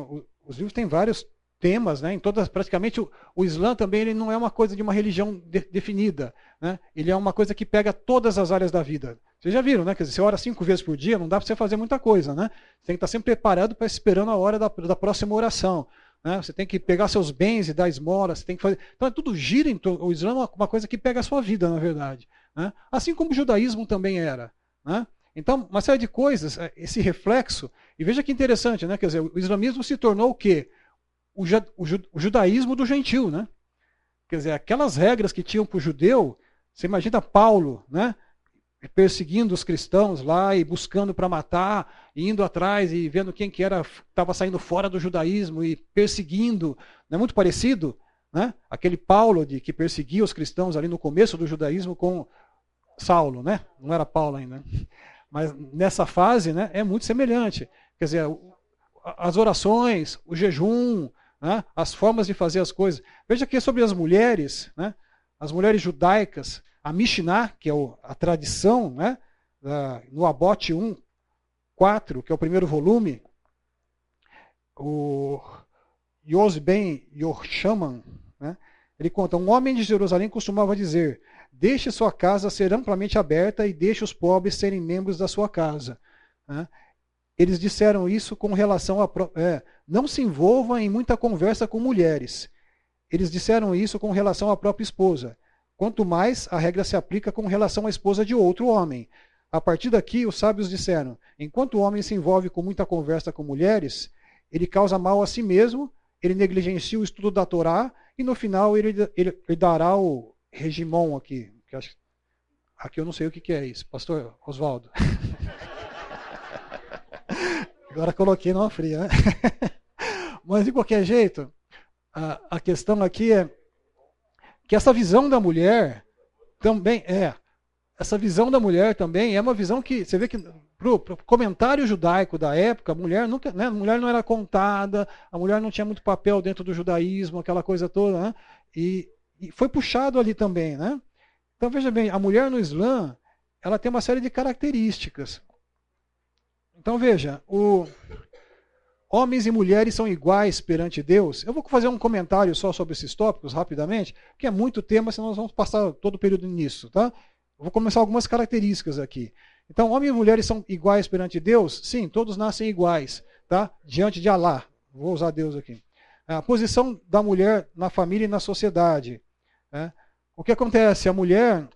os livros têm vários temas, né, em todas, praticamente o, o Islã também ele não é uma coisa de uma religião de, definida, né, ele é uma coisa que pega todas as áreas da vida. Vocês já viram, né? Quer dizer, você ora cinco vezes por dia, não dá para você fazer muita coisa, né? Você tem que estar sempre preparado para esperando a hora da, da próxima oração. Né? Você tem que pegar seus bens e dar esmola, você tem que fazer. Então, é tudo gira em torno. O Islã é uma coisa que pega a sua vida, na verdade. Né? Assim como o judaísmo também era. Né? Então, uma série de coisas, é, esse reflexo. E veja que interessante, né? Quer dizer, o islamismo se tornou o quê? O, o, judaísmo do gentil, né? Quer dizer, aquelas regras que tinham para o judeu, você imagina Paulo, né? perseguindo os cristãos lá e buscando para matar, indo atrás e vendo quem que era estava saindo fora do judaísmo e perseguindo, não é muito parecido, né? Aquele Paulo de que perseguia os cristãos ali no começo do judaísmo com Saulo, né? Não era Paulo ainda. Mas nessa fase, né, é muito semelhante. Quer dizer, as orações, o jejum, né, as formas de fazer as coisas. Veja que sobre as mulheres, né? As mulheres judaicas, a Mishnah, que é a tradição, né, no Abote 1, 4, que é o primeiro volume, o Yos Ben Yorshaman, né, ele conta, um homem de Jerusalém costumava dizer, deixe sua casa ser amplamente aberta e deixe os pobres serem membros da sua casa. Né. Eles disseram isso com relação a... É, não se envolva em muita conversa com mulheres. Eles disseram isso com relação à própria esposa. Quanto mais a regra se aplica com relação à esposa de outro homem. A partir daqui, os sábios disseram: enquanto o homem se envolve com muita conversa com mulheres, ele causa mal a si mesmo, ele negligencia o estudo da Torá e no final ele, ele, ele dará o regimão aqui. Que acho, aqui eu não sei o que, que é isso. Pastor Oswaldo. Agora coloquei numa fria, né? Mas de qualquer jeito, a, a questão aqui é que essa visão da mulher também é essa visão da mulher também é uma visão que você vê que pro, comentário judaico da época, a mulher nunca, né, a mulher não era contada, a mulher não tinha muito papel dentro do judaísmo, aquela coisa toda, né? E, e foi puxado ali também, né? Então veja bem, a mulher no Islã, ela tem uma série de características. Então veja, o Homens e mulheres são iguais perante Deus. Eu vou fazer um comentário só sobre esses tópicos rapidamente, que é muito tema, senão nós vamos passar todo o período nisso, tá? Eu vou começar algumas características aqui. Então, homens e mulheres são iguais perante Deus? Sim, todos nascem iguais, tá? Diante de Alá. Vou usar Deus aqui. A posição da mulher na família e na sociedade. Né? O que acontece? A mulher.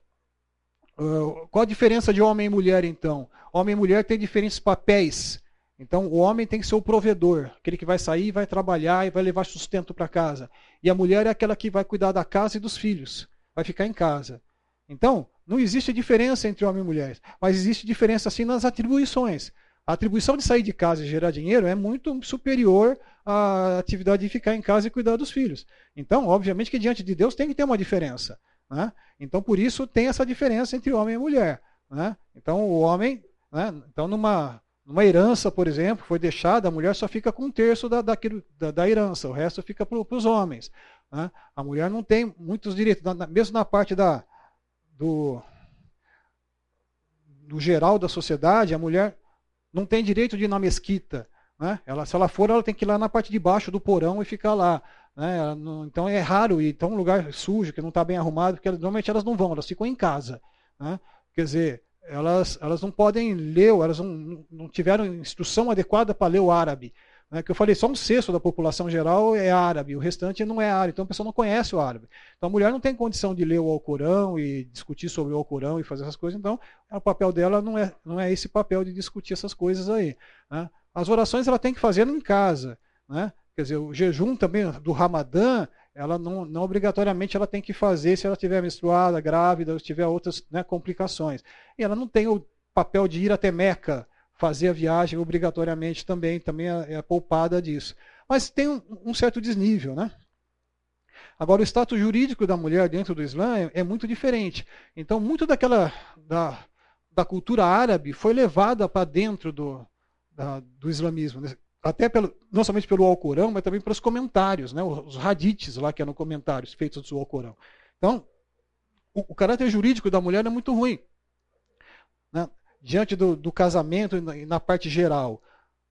qual a diferença de homem e mulher, então? Homem e mulher têm diferentes papéis então, o homem tem que ser o provedor, aquele que vai sair, vai trabalhar e vai levar sustento para casa. E a mulher é aquela que vai cuidar da casa e dos filhos, vai ficar em casa. Então, não existe diferença entre homem e mulher, mas existe diferença sim nas atribuições. A atribuição de sair de casa e gerar dinheiro é muito superior à atividade de ficar em casa e cuidar dos filhos. Então, obviamente que diante de Deus tem que ter uma diferença. Né? Então, por isso tem essa diferença entre homem e mulher. Né? Então, o homem, né? então numa numa herança, por exemplo, foi deixada, a mulher só fica com um terço da, daquilo, da, da herança, o resto fica para os homens. Né? A mulher não tem muitos direitos, na, mesmo na parte da, do, do geral da sociedade, a mulher não tem direito de ir na mesquita. Né? Ela, se ela for, ela tem que ir lá na parte de baixo do porão e ficar lá. Né? Não, então é raro ir. Então um lugar sujo, que não está bem arrumado, porque normalmente elas não vão, elas ficam em casa. Né? Quer dizer, elas, elas não podem ler, elas não, não tiveram instrução adequada para ler o árabe. Né? Que eu falei, só um sexto da população geral é árabe, o restante não é árabe, então a pessoa não conhece o árabe. Então a mulher não tem condição de ler o Alcorão e discutir sobre o Alcorão e fazer essas coisas, então o papel dela não é, não é esse papel de discutir essas coisas aí. Né? As orações ela tem que fazer em casa. Né? Quer dizer, o jejum também do Ramadã, ela não, não obrigatoriamente ela tem que fazer se ela estiver menstruada, grávida, ou se tiver outras né, complicações. E ela não tem o papel de ir até Meca, fazer a viagem obrigatoriamente também, também é, é poupada disso. Mas tem um, um, certo desnível, né? Agora, o status jurídico da mulher dentro do Islã é, é muito diferente. Então, muito daquela da, da cultura árabe foi levada para dentro do, da, do islamismo. Até pelo, não somente pelo Alcorão, mas também pelos comentários, né? os hadiths lá que eram comentários feitos do Alcorão. Então, o, o caráter jurídico da mulher é muito ruim. Né? Diante do, do casamento e na, e na, parte geral,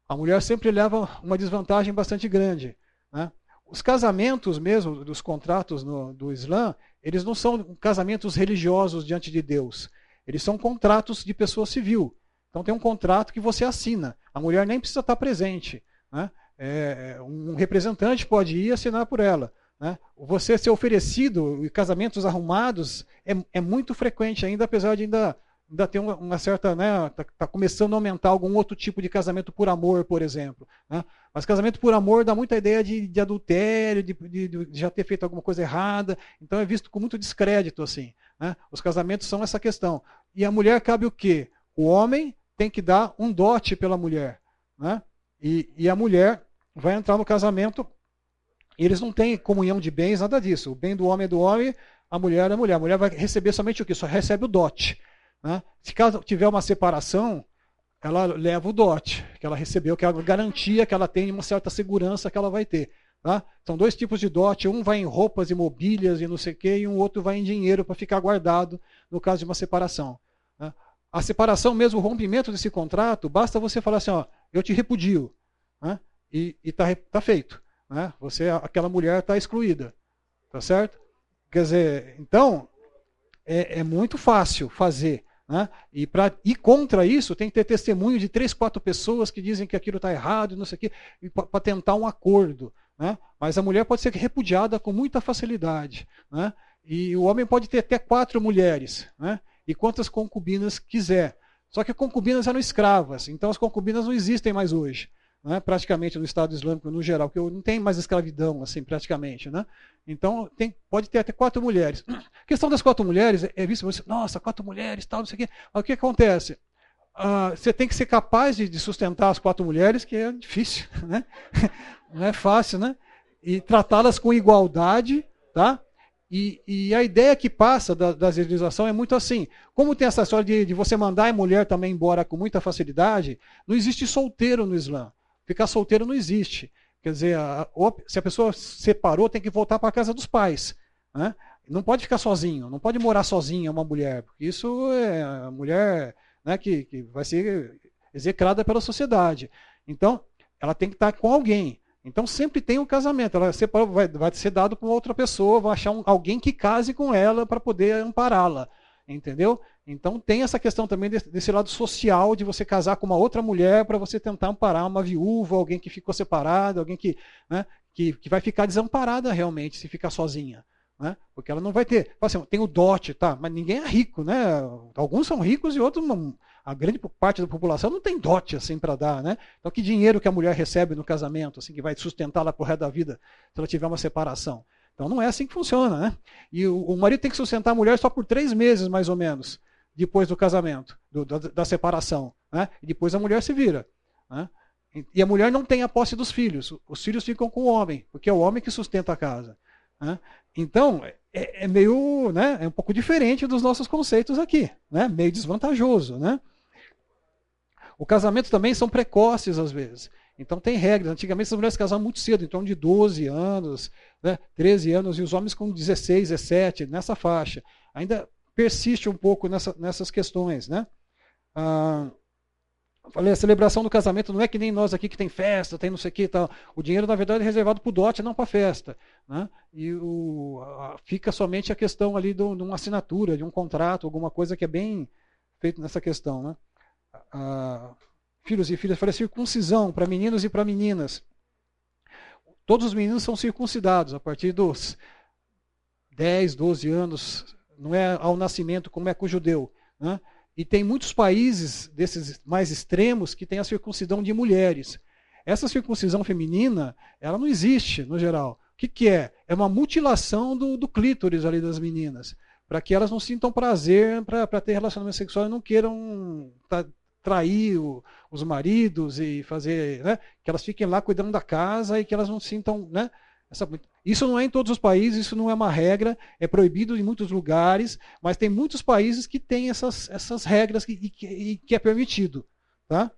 a mulher sempre leva uma desvantagem bastante grande. Né? Os casamentos mesmo, dos contratos no, do Islã, eles não são casamentos religiosos diante de Deus. Eles são contratos de pessoa civil. Então tem um contrato que você assina. A mulher nem precisa estar presente. Né? É, é, um representante pode ir assinar por ela. Né? Você ser oferecido e casamentos arrumados é, é, muito frequente ainda, apesar de ainda, ainda ter uma, certa. Né, tá, tá, começando a aumentar algum outro tipo de casamento por amor, por exemplo. Né? Mas casamento por amor dá muita ideia de, de adultério, de, de, de, já ter feito alguma coisa errada. Então é visto com muito descrédito assim. Né? Os casamentos são essa questão. E a mulher cabe o quê? O homem tem que dar um dote pela mulher. Né? E, e a mulher vai entrar no casamento e eles não têm comunhão de bens, nada disso. O bem do homem é do homem, a mulher é da mulher. A mulher vai receber somente o quê? Só recebe o dote. Né? Se caso tiver uma separação, ela leva o dote que ela recebeu, que é a garantia que ela tem uma certa segurança que ela vai ter. Tá? São dois tipos de dote, um vai em roupas e mobílias e não sei o quê, e um outro vai em dinheiro para ficar guardado no caso de uma separação. A separação mesmo, o rompimento desse contrato, basta você falar assim, ó, eu te repudio, né? e está tá feito. Né? Você, aquela mulher está excluída, tá certo? Quer dizer, então é, é muito fácil fazer. Né? E para ir contra isso, tem que ter testemunho de três, quatro pessoas que dizem que aquilo está errado, não sei o quê, para tentar um acordo. Né? Mas a mulher pode ser repudiada com muita facilidade. Né? E o homem pode ter até quatro mulheres, né? E quantas concubinas quiser. Só que concubinas eram escravas, então as concubinas não existem mais hoje. Né? praticamente no Estado Islâmico no geral, porque não tem mais escravidão, assim, praticamente. Né? Então, tem, pode ter até quatro mulheres. A questão das quatro mulheres é, vista, você, nossa, quatro mulheres, tal, não sei o quê. Mas o que acontece? Uh, você tem que ser capaz de, de, sustentar as quatro mulheres, que é difícil, né? não é fácil, né? E tratá-las com igualdade, tá? E, e, a ideia que passa da, da é muito assim. Como tem essa história de, de, você mandar a mulher também embora com muita facilidade, não existe solteiro no Islã. Ficar solteiro não existe. Quer dizer, a, se a pessoa separou, tem que voltar para a casa dos pais. Né? Não pode ficar sozinho, não pode morar sozinha uma mulher, porque isso é a mulher né, que, que vai ser execrada pela sociedade. Então, ela tem que estar com alguém. Então sempre tem um casamento. Ela vai, vai ser dado para outra pessoa, vai achar um, alguém que case com ela para poder ampará-la. Entendeu? Então tem essa questão também desse, desse, lado social de você casar com uma outra mulher para você tentar amparar uma viúva, alguém que ficou separado, alguém que, né, que, que vai ficar desamparada realmente se ficar sozinha. Né? Porque ela não vai ter. Assim, tem o dote, tá? Mas ninguém é rico, né? Alguns são ricos e outros não. A grande parte da população não tem dote assim para dar, né? Então que dinheiro que a mulher recebe no casamento, assim, que vai sustentá-la por resto da vida, se ela tiver uma separação? Então não é assim que funciona, né? E o, o marido tem que sustentar a mulher só por três meses, mais ou menos, depois do casamento, do, da, da, separação, né? E depois a mulher se vira, né? E a mulher não tem a posse dos filhos. Os filhos ficam com o homem, porque é o homem que sustenta a casa. Né? Então, é, é, meio, né, é um pouco diferente dos nossos conceitos aqui, né? meio desvantajoso. Né? O casamento também são precoces às vezes. Então tem regras. Antigamente as mulheres casavam muito cedo, em torno de 12 anos, né, 13 anos, e os homens com 16, 17, nessa faixa. Ainda persiste um pouco nessa, nessas questões. Né? Ah, Falei, a celebração do casamento não é que nem nós aqui que tem festa, tem não sei o que e tal. O dinheiro, na verdade, é reservado para o dote, não para a festa. Né? E o, a, fica somente a questão ali de uma assinatura, de um contrato, alguma coisa que é bem feito nessa questão. Né? A, filhos e filhas, falei, circuncisão para meninos e para meninas. Todos os meninos são circuncidados a partir dos 10, 12 anos, não é ao nascimento como é com o judeu. Né? E tem muitos países desses mais extremos que têm a circuncisão de mulheres. Essa circuncisão feminina, ela não existe no geral. que, que é? É uma mutilação do, do clítoris ali das meninas, para que elas não sintam prazer para ter relacionamento sexual e não queiram tá, trair o, os maridos e fazer, né, que elas fiquem lá cuidando da casa e que elas não sintam, né, essa, isso não é em todos os países, isso não é uma regra, é proibido em muitos lugares, mas tem muitos países que têm essas, essas regras e que, que, que, é permitido. Tá?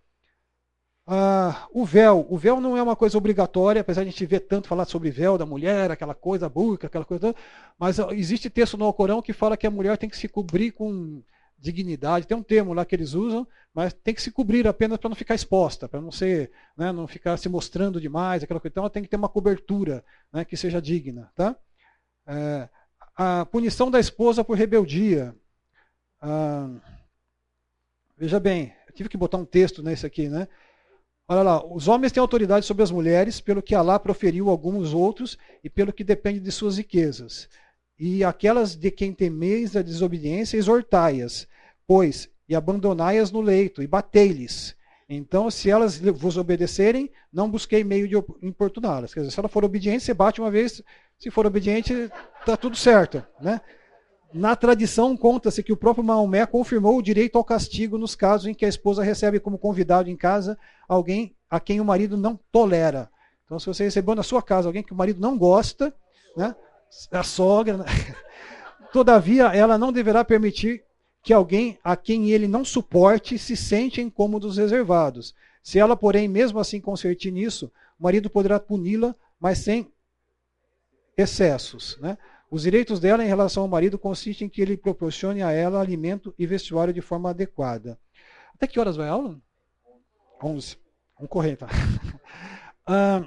Ah, o véu. O véu não é uma coisa obrigatória, apesar de a gente ver tanto falar sobre véu da mulher, aquela coisa burca, aquela coisa. Mas existe texto no Alcorão que fala que a mulher tem que se cobrir com dignidade. Tem um termo lá que eles usam, mas tem que se cobrir apenas para não ficar exposta, para não ser, né, não ficar se mostrando demais, aquela coisa. Então ela tem que ter uma cobertura né, que seja digna, tá? É, a punição da esposa por rebeldia. Ah, veja bem, eu tive que botar um texto nesse aqui, né? Olha lá, os homens têm autoridade sobre as mulheres, pelo que Alá proferiu alguns outros e pelo que depende de suas riquezas. E aquelas de quem temeis a desobediência, exortai-as, pois, e abandonai-as no leito, e batei-lhes. Então, se elas vos obedecerem, não busquei meio de importuná-las. Quer dizer, se ela for obediente, você bate uma vez, se for obediente, está tudo certo. Né? Na tradição, conta-se que o próprio Maomé confirmou o direito ao castigo nos casos em que a esposa recebe como convidado em casa alguém a quem o marido não tolera. Então, se você recebeu na sua casa alguém que o marido não gosta, né? A sogra, né? todavia ela não deverá permitir que alguém a quem ele não suporte se sente em cômodos reservados. Se ela, porém, mesmo assim consertir nisso, o marido poderá puni-la, mas sem excessos. Né? Os direitos dela em relação ao marido consistem em que ele proporcione a ela alimento e vestuário de forma adequada. Até que horas vai a aula? 11. Vamos correr, tá? ah,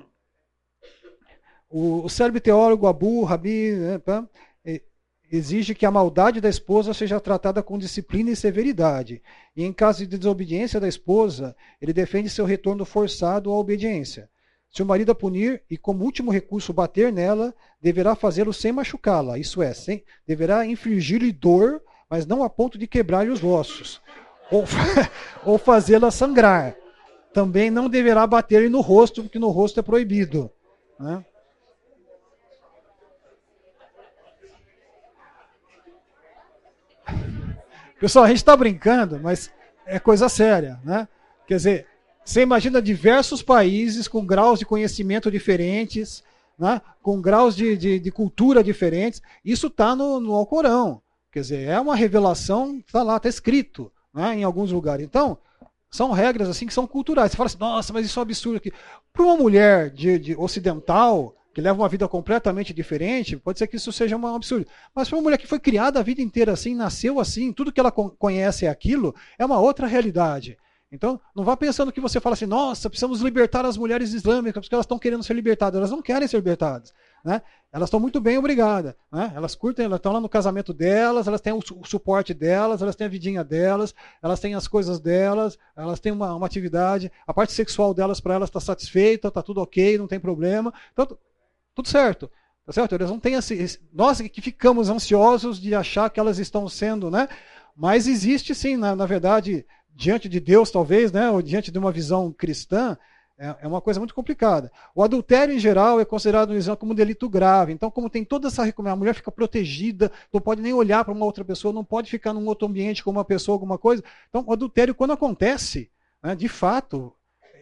o, o célebre teólogo Abu Rabi né, exige que a maldade da esposa seja tratada com disciplina e severidade. E em caso de desobediência da esposa, ele defende seu retorno forçado à obediência. Se o marido a punir e, como último recurso, bater nela, deverá fazê-lo sem machucá-la, isso é, sem, deverá infligir-lhe dor, mas não a ponto de quebrar-lhe os ossos, ou, ou fazê-la sangrar. Também não deverá bater-lhe no rosto, porque no rosto é proibido. Né? Pessoal, a gente está brincando, mas é coisa séria, né? Quer dizer, você imagina diversos países com graus de conhecimento diferentes, né? com graus de, de, de cultura diferentes. Isso está no, no Alcorão. Quer dizer, é uma revelação, está lá, está escrito né? em alguns lugares. Então, são regras assim que são culturais. Você fala assim, nossa, mas isso é um absurdo aqui. Para uma mulher de, de ocidental, que leva uma vida completamente diferente, pode ser que isso seja um absurdo. Mas para uma mulher que foi criada a vida inteira assim, nasceu assim, tudo que ela conhece é aquilo, é uma outra realidade. Então, não vá pensando que você fala assim, nossa, precisamos libertar as mulheres islâmicas, porque elas estão querendo ser libertadas. Elas não querem ser libertadas. Né? Elas estão muito bem, obrigada. Né? Elas curtem, elas estão lá no casamento delas, elas têm o, o, suporte delas, elas têm a vidinha delas, elas têm as coisas delas, elas têm uma, uma atividade, a parte sexual delas para elas está satisfeita, está tudo ok, não tem problema. Então, tudo certo. Tá certo? Eles não têm esse, nós que ficamos ansiosos de achar que elas estão sendo, né? Mas existe sim, na, na verdade, diante de Deus, talvez, né? Ou diante de uma visão cristã, é, é uma coisa muito complicada. O adultério, em geral, é considerado no Islã como um delito grave. Então, como tem toda essa a mulher fica protegida, não pode nem olhar para uma outra pessoa, não pode ficar num outro ambiente com uma pessoa, alguma coisa. Então, o adultério, quando acontece, né, de fato,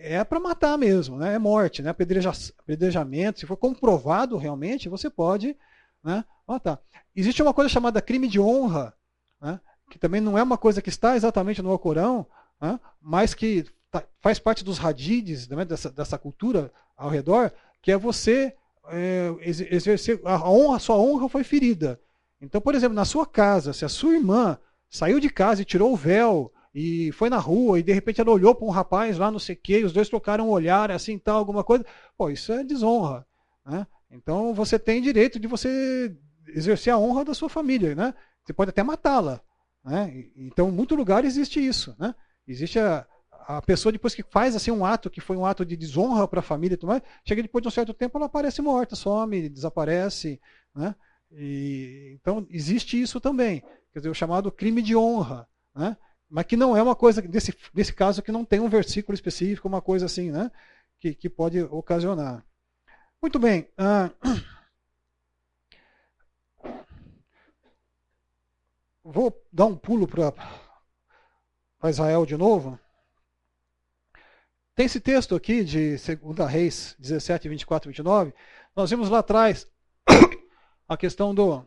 é para matar mesmo, né? é morte, né? Apedreja, apedrejamento. Se for comprovado realmente, você pode né, matar. Existe uma coisa chamada crime de honra, né, que também não é uma coisa que está exatamente no Alcorão, né, mas que tá, faz parte dos hadiths né, dessa, dessa cultura ao redor, que é você é, exercer a honra, a sua honra foi ferida. Então, por exemplo, na sua casa, se a sua irmã saiu de casa e tirou o véu e foi na rua e de repente ela olhou para um rapaz lá, não sei o quê, os dois trocaram um olhar, assim, tal, alguma coisa. Pô, isso é desonra. Né? Então você tem direito de você exercer a honra da sua família, né? Você pode até matá-la. Né? Então, em muito lugar existe isso. Né? Existe a, a pessoa, depois que faz assim um ato que foi um ato de desonra para a família, mais, chega depois de um certo tempo, ela aparece morta, some, desaparece. Né? E, então, existe isso também. Quer dizer, o chamado crime de honra. Né? mas que não é uma coisa, desse, desse caso, que não tem um versículo específico, uma coisa assim, né? Que, que pode ocasionar. Muito bem. Ah, vou dar um pulo para Israel de novo. Tem esse texto aqui de 2 Reis 17, 24 e 29. Nós vimos lá atrás a questão do,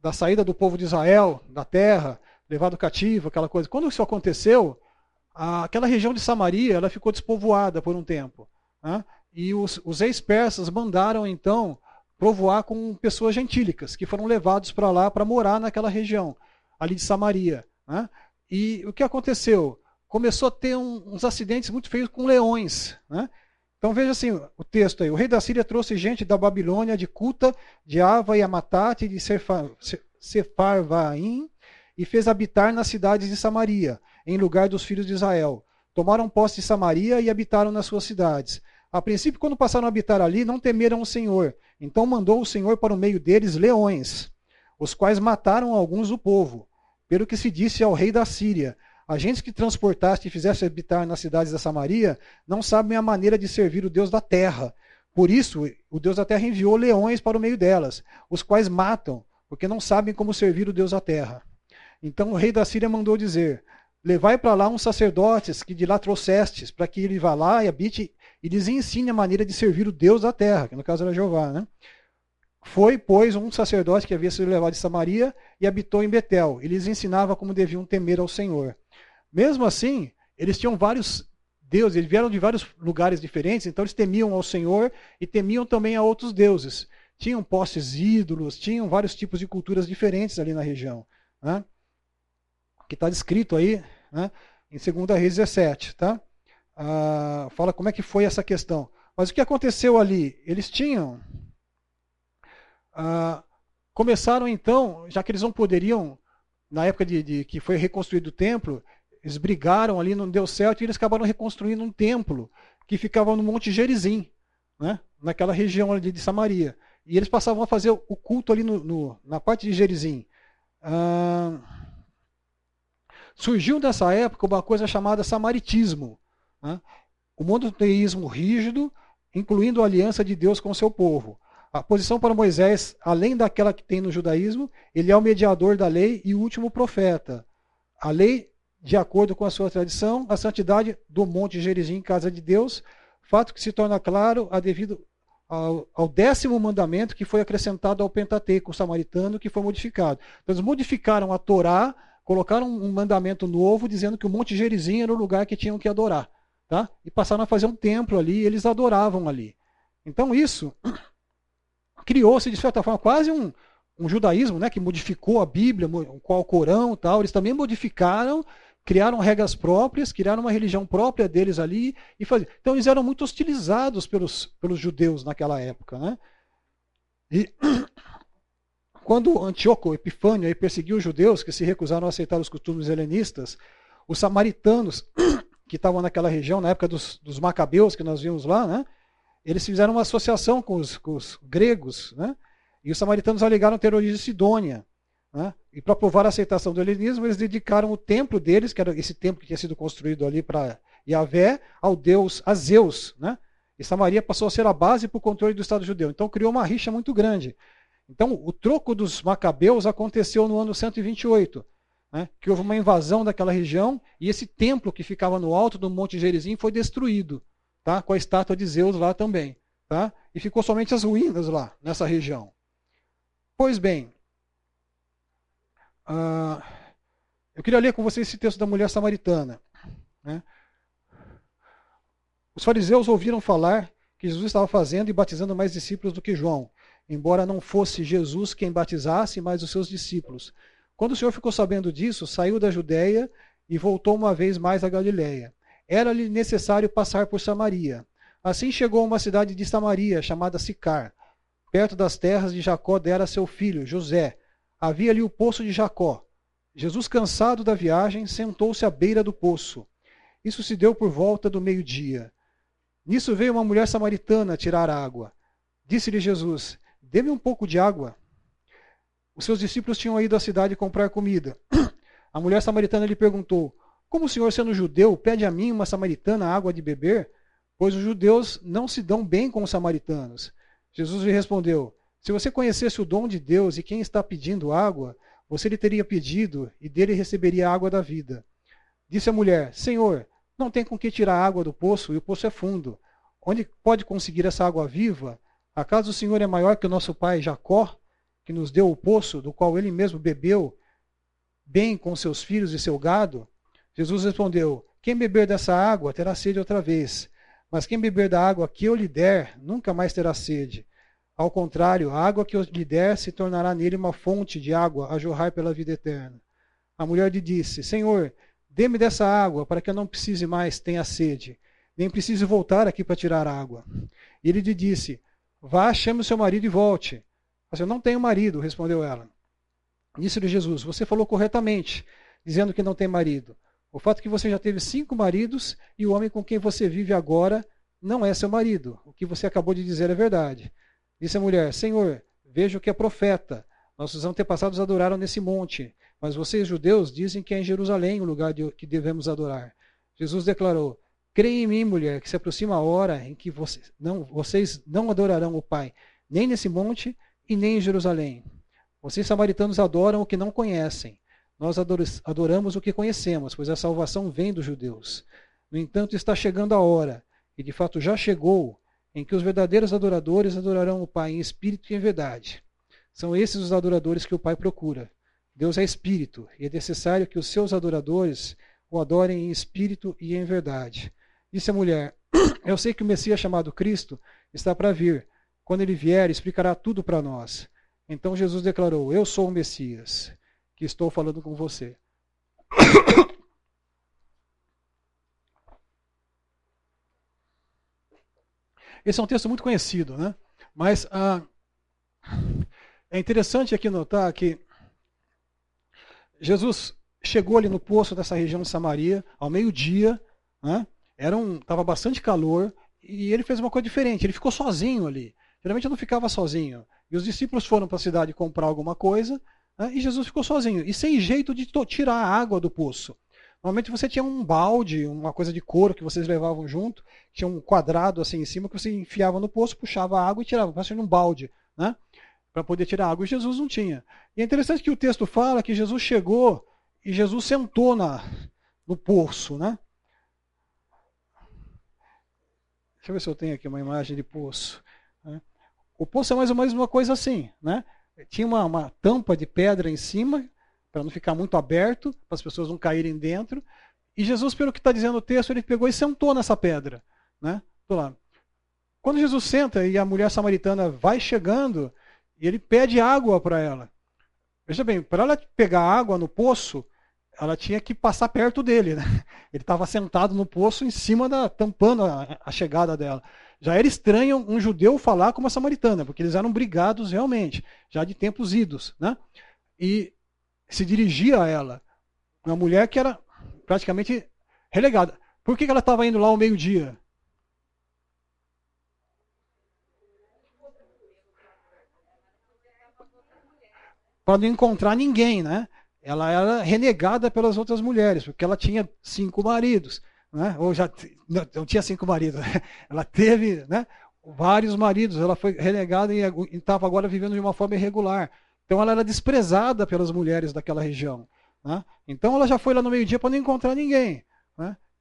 da saída do povo de Israel da terra levado cativo, aquela coisa. Quando isso aconteceu, aquela região de Samaria ela ficou despovoada por um tempo. Né? E os, os ex-persas mandaram então povoar com pessoas gentílicas, que foram levados para lá para morar naquela região, ali de Samaria. Né? E o que aconteceu? Começou a ter um, uns acidentes muito feios com leões. Né? Então veja assim o texto aí. O rei da Síria trouxe gente da Babilônia, de Cuta, de Ava e Amatate, de Sefarvaim, e fez habitar nas cidades de Samaria, em lugar dos filhos de Israel. Tomaram posse de Samaria e habitaram nas suas cidades. A princípio, quando passaram a habitar ali, não temeram o Senhor. Então mandou o Senhor para o meio deles leões, os quais mataram alguns do povo. Pelo que se disse ao rei da Síria: Agentes que transportaste e fizeste habitar nas cidades da Samaria não sabem a maneira de servir o Deus da terra. Por isso, o Deus da terra enviou leões para o meio delas, os quais matam, porque não sabem como servir o Deus da terra. Então o rei da Síria mandou dizer: Levai para lá uns sacerdotes que de lá trouxestes, para que ele vá lá e habite e lhes ensine a maneira de servir o Deus da terra, que no caso era Jeová. Né? Foi, pois, um sacerdote que havia sido levado de Samaria e habitou em Betel, e lhes ensinava como deviam temer ao Senhor. Mesmo assim, eles tinham vários deuses, eles vieram de vários lugares diferentes, então eles temiam ao Senhor e temiam também a outros deuses. Tinham postes ídolos, tinham vários tipos de culturas diferentes ali na região. Né? Que está descrito aí né, em 2 Reis 17. Tá? Ah, fala como é que foi essa questão. Mas o que aconteceu ali? Eles tinham. Ah, começaram então, já que eles não poderiam, na época de, de que foi reconstruído o templo, eles brigaram ali, não deu certo, e eles acabaram reconstruindo um templo que ficava no Monte Gerizim, né? naquela região ali de Samaria. E eles passavam a fazer o culto ali no, no na parte de Gerizim. Ah, surgiu nessa época uma coisa chamada samaritismo. Né? O monoteísmo rígido, incluindo a aliança de Deus com o seu povo. A posição para Moisés, além daquela que tem no judaísmo, ele é o mediador da lei e o último profeta. A lei de acordo com a sua tradição, a santidade do Monte Gerizim, casa de Deus, fato que se torna claro a devido ao, ao, décimo mandamento que foi acrescentado ao Pentateuco samaritano, que foi modificado. Então, eles modificaram a Torá, colocaram um mandamento novo, dizendo que o Monte Gerizim era o lugar que tinham que adorar. Tá? E passaram a fazer um templo ali, e eles adoravam ali. Então, isso criou-se, de certa forma, quase um, um judaísmo né, que modificou a Bíblia, o Corão tal. Eles também modificaram criaram regras próprias, criaram uma religião própria deles ali e faziam. Então eles eram muito hostilizados pelos, pelos judeus naquela época, né? E quando Antíoco Epifânio perseguiu os judeus que se recusaram a aceitar os costumes helenistas, os samaritanos que estavam naquela região na época dos, dos macabeus que nós vimos lá, né? Eles fizeram uma associação com os, com os gregos, né? E os samaritanos alegaram ter origem Sidônia. Né? E para provar a aceitação do helenismo, eles dedicaram o templo deles, que era esse templo que tinha sido construído ali para Yahvé, ao deus a Zeus. Né? E Samaria passou a ser a base para o controle do Estado judeu. Então criou uma rixa muito grande. Então o troco dos macabeus aconteceu no ano 128, né? que houve uma invasão daquela região e esse templo que ficava no alto do Monte Gerizim foi destruído, tá? com a estátua de Zeus lá também. Tá? E ficou somente as ruínas lá, nessa região. Pois bem, ah, eu queria ler com vocês esse texto da mulher samaritana. Né? Os fariseus ouviram falar que Jesus estava fazendo e batizando mais discípulos do que João, embora não fosse Jesus quem batizasse, mas os seus discípulos. Quando o Senhor ficou sabendo disso, saiu da Judéia e voltou uma vez mais à Galiléia. Era-lhe necessário passar por Samaria. Assim chegou a uma cidade de Samaria, chamada Sicar, perto das terras de Jacó dera seu filho, José, Havia ali o poço de Jacó. Jesus, cansado da viagem, sentou-se à beira do poço. Isso se deu por volta do meio-dia. Nisso veio uma mulher samaritana tirar água. Disse-lhe Jesus: Dê-me um pouco de água. Os seus discípulos tinham ido à cidade comprar comida. A mulher samaritana lhe perguntou: Como o senhor, sendo judeu, pede a mim, uma samaritana, água de beber? Pois os judeus não se dão bem com os samaritanos. Jesus lhe respondeu: se você conhecesse o dom de Deus e quem está pedindo água, você lhe teria pedido e dele receberia a água da vida. Disse a mulher: Senhor, não tem com que tirar água do poço e o poço é fundo. Onde pode conseguir essa água viva? Acaso o Senhor é maior que o nosso pai Jacó, que nos deu o poço, do qual ele mesmo bebeu, bem com seus filhos e seu gado? Jesus respondeu: Quem beber dessa água terá sede outra vez. Mas quem beber da água que eu lhe der, nunca mais terá sede. Ao contrário, a água que eu lhe der se tornará nele uma fonte de água a jorrar pela vida eterna. A mulher lhe disse: Senhor, dê-me dessa água para que eu não precise mais tenha sede, nem precise voltar aqui para tirar água. E ele lhe disse: Vá, chame o seu marido e volte. Mas eu não tenho marido, respondeu ela. Disse-lhe Jesus: Você falou corretamente, dizendo que não tem marido. O fato é que você já teve cinco maridos e o homem com quem você vive agora não é seu marido. O que você acabou de dizer é verdade. Disse a mulher: Senhor, vejo que é profeta. Nossos antepassados adoraram nesse monte, mas vocês, judeus, dizem que é em Jerusalém o lugar que devemos adorar. Jesus declarou: Creia em mim, mulher, que se aproxima a hora em que vocês não, vocês não adorarão o Pai, nem nesse monte e nem em Jerusalém. Vocês, samaritanos, adoram o que não conhecem. Nós adoramos o que conhecemos, pois a salvação vem dos judeus. No entanto, está chegando a hora, e de fato já chegou, em que os verdadeiros adoradores adorarão o Pai em espírito e em verdade. São esses os adoradores que o Pai procura. Deus é espírito, e é necessário que os seus adoradores o adorem em espírito e em verdade. Disse a mulher: Eu sei que o Messias chamado Cristo está para vir. Quando ele vier, explicará tudo para nós. Então Jesus declarou: Eu sou o Messias que estou falando com você. Esse é um texto muito conhecido, né? Mas ah, é interessante aqui notar que Jesus chegou ali no poço dessa região de Samaria ao meio-dia, né? Era um, tava bastante calor e ele fez uma coisa diferente. Ele ficou sozinho ali. Geralmente eu não ficava sozinho. E os discípulos foram para a cidade comprar alguma coisa né? E Jesus ficou sozinho. E sem jeito de tirar a água do poço. Normalmente você tinha um balde, uma coisa de couro que vocês levavam junto, tinha um quadrado assim em cima que você enfiava no poço, puxava a água e tirava, parecia um balde, né? Para poder tirar a água. E Jesus não tinha. E é interessante que o texto fala que Jesus chegou e Jesus sentou na, no poço, né? Deixa eu ver se eu tenho aqui uma imagem de poço. Né? O poço é mais ou menos uma coisa assim, né? tinha uma, uma tampa de pedra em cima, para não ficar muito aberto, para as pessoas não caírem dentro. E Jesus, pelo que está dizendo o texto, ele pegou e sentou nessa pedra. Né? Tô lá. Quando Jesus senta e a mulher samaritana vai chegando, e ele pede água para ela. Veja bem, para ela pegar água no poço, ela tinha que passar perto dele. Né? Ele estava sentado no poço em cima da. tampando a, a chegada dela. Já era estranho um judeu falar com uma samaritana, porque eles eram brigados realmente, já de tempos idos. Né? E se dirigia a ela, uma mulher que era praticamente relegada. Por que ela estava indo lá ao meio-dia? Para não encontrar ninguém, né? Ela era renegada pelas outras mulheres, porque ela tinha cinco maridos né? ou já não, não tinha cinco maridos, né? ela teve né, vários maridos, ela foi renegada e estava agora vivendo de uma forma irregular. Então ela era desprezada pelas mulheres daquela região. Né? Então ela já foi lá no meio-dia para não encontrar ninguém.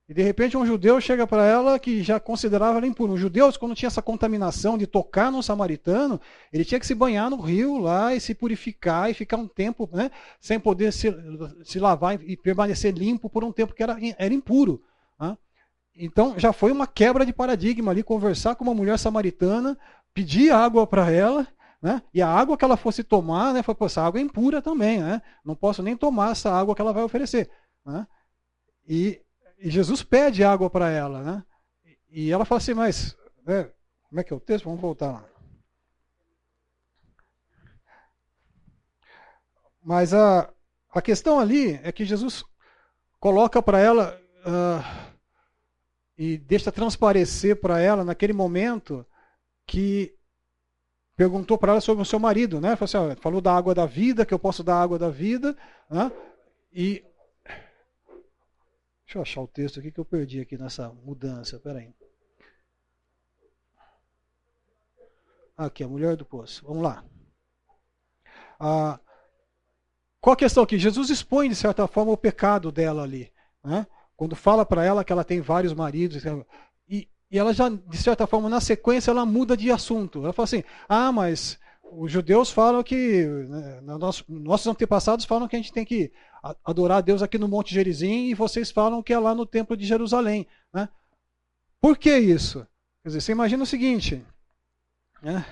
Né? E de repente um judeu chega para ela que já considerava ela impura. Um judeu, quando tinha essa contaminação de tocar no samaritano, ele tinha que se banhar no rio lá e se purificar e ficar um tempo né, sem poder se, se lavar e permanecer limpo por um tempo que era, era impuro. Então já foi uma quebra de paradigma ali, conversar com uma mulher samaritana, pedir água para ela, né? E a água que ela fosse tomar, né? Foi, Pô, essa água é impura também, né? Não posso nem tomar essa água que ela vai oferecer. Né? E, e Jesus pede água para ela, né? E ela fala assim, mas né, como é que é o texto? Vamos voltar lá. Mas a, a questão ali é que Jesus coloca para ela. Uh, e deixa transparecer para ela naquele momento que perguntou para ela sobre o seu marido, né? Falou, assim, falou da água da vida, que eu posso dar água da vida, né? E deixa eu achar o texto aqui que eu perdi aqui nessa mudança, peraí. Aqui, a mulher do poço. Vamos lá. Ah, qual a questão aqui? Jesus expõe, de certa forma, o pecado dela ali. Né? Quando fala para ela que ela tem vários maridos. E, e ela já, de certa forma, na sequência, ela muda de assunto. Ela fala assim: ah, mas os judeus falam que. Né, nossos antepassados falam que a gente tem que adorar a Deus aqui no Monte Gerizim e vocês falam que é lá no Templo de Jerusalém. Né? Por que isso? Quer dizer, você imagina o seguinte. Né?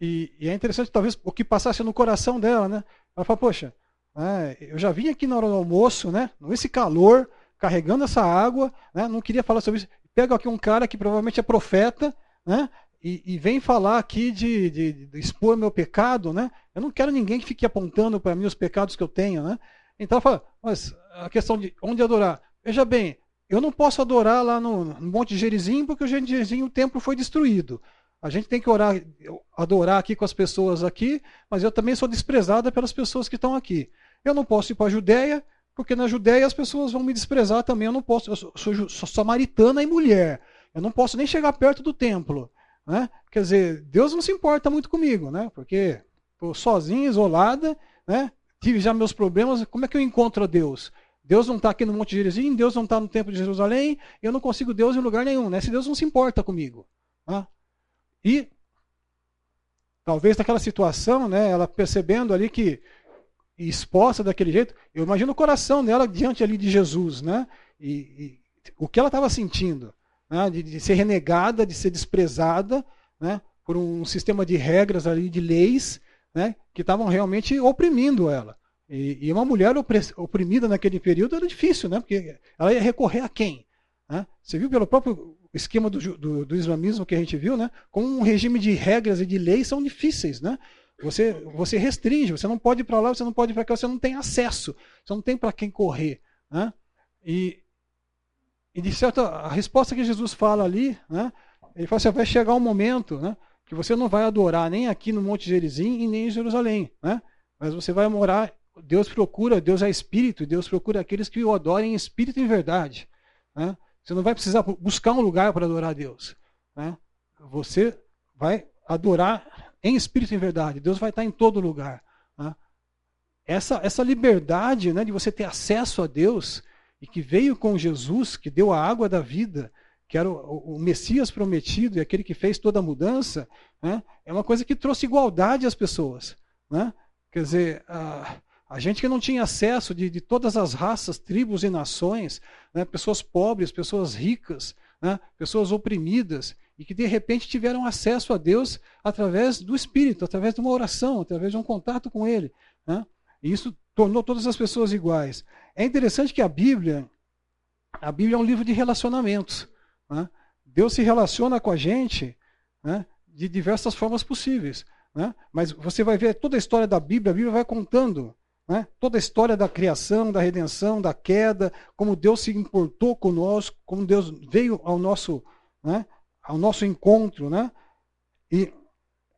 E, e, é interessante, talvez, o que passasse no coração dela, né? Ela fala, poxa, é, eu já vim aqui na hora do almoço, né? Nesse calor, carregando essa água, né? Não queria falar sobre isso. Pega aqui um cara que provavelmente é profeta, né? E, e vem falar aqui de, de, de, expor meu pecado, né? Eu não quero ninguém que fique apontando para mim os pecados que eu tenho, né? Então fala, mas a questão de onde adorar. Veja bem, eu não posso adorar lá no, no Monte Gerizim, porque o Gerizim o templo foi destruído. A gente tem que orar, adorar aqui com as pessoas aqui, mas eu também sou desprezada pelas pessoas que estão aqui. Eu não posso ir para a Judéia, porque na Judéia as pessoas vão me desprezar também. Eu não posso, eu sou, sou, sou samaritana e mulher. Eu não posso nem chegar perto do templo. Né? Quer dizer, Deus não se importa muito comigo, né? porque estou sozinha, isolada, né? tive já meus problemas. Como é que eu encontro Deus? Deus não está aqui no Monte Jerusalém, Deus não está no Templo de Jerusalém, eu não consigo Deus em lugar nenhum. Né? Se Deus não se importa comigo. Né? E talvez naquela situação, né, ela percebendo ali que exposta daquele jeito, eu imagino o coração dela diante ali de Jesus, né? E, e o que ela estava sentindo, né? de, de, ser renegada, de ser desprezada, né? Por um sistema de regras ali, de leis, né? Que estavam realmente oprimindo ela. E, e, uma mulher oprimida naquele período era difícil, né? Porque ela ia recorrer a quem? Né? Você viu pelo próprio esquema do, do, do, islamismo que a gente viu, né? Como um regime de regras e de leis são difíceis, né? Você, você restringe, você não pode ir para lá, você não pode ir para cá, você não tem acesso, você não tem para quem correr, né? E, e de certa a resposta que Jesus fala ali, né? Ele fala assim, vai chegar um momento, né? Que você não vai adorar nem aqui no Monte Gerizim e nem em Jerusalém, né? Mas você vai morar Deus procura, Deus é espírito, Deus procura aqueles que o adorem em espírito e em verdade. Né? Você não vai precisar buscar um lugar para adorar a Deus. Né? Você vai adorar em espírito e em verdade. Deus vai estar em todo lugar. Né? Essa, essa liberdade né, de você ter acesso a Deus e que veio com Jesus, que deu a água da vida, que era o, o Messias prometido e aquele que fez toda a mudança, né, é uma coisa que trouxe igualdade às pessoas. Né? Quer dizer, a, a gente que não tinha acesso de, de todas as raças, tribos e nações, né, pessoas pobres, pessoas ricas, né, pessoas oprimidas, e que de repente tiveram acesso a Deus através do Espírito, através de uma oração, através de um contato com Ele. Né? E isso tornou todas as pessoas iguais. É interessante que a Bíblia, a Bíblia é um livro de relacionamentos. Né? Deus se relaciona com a gente né, de diversas formas possíveis. Né? Mas você vai ver toda a história da Bíblia, a Bíblia vai contando né? Toda a história da criação, da redenção, da queda, como Deus se importou conosco, como Deus veio ao nosso, né? ao nosso encontro. Né? E,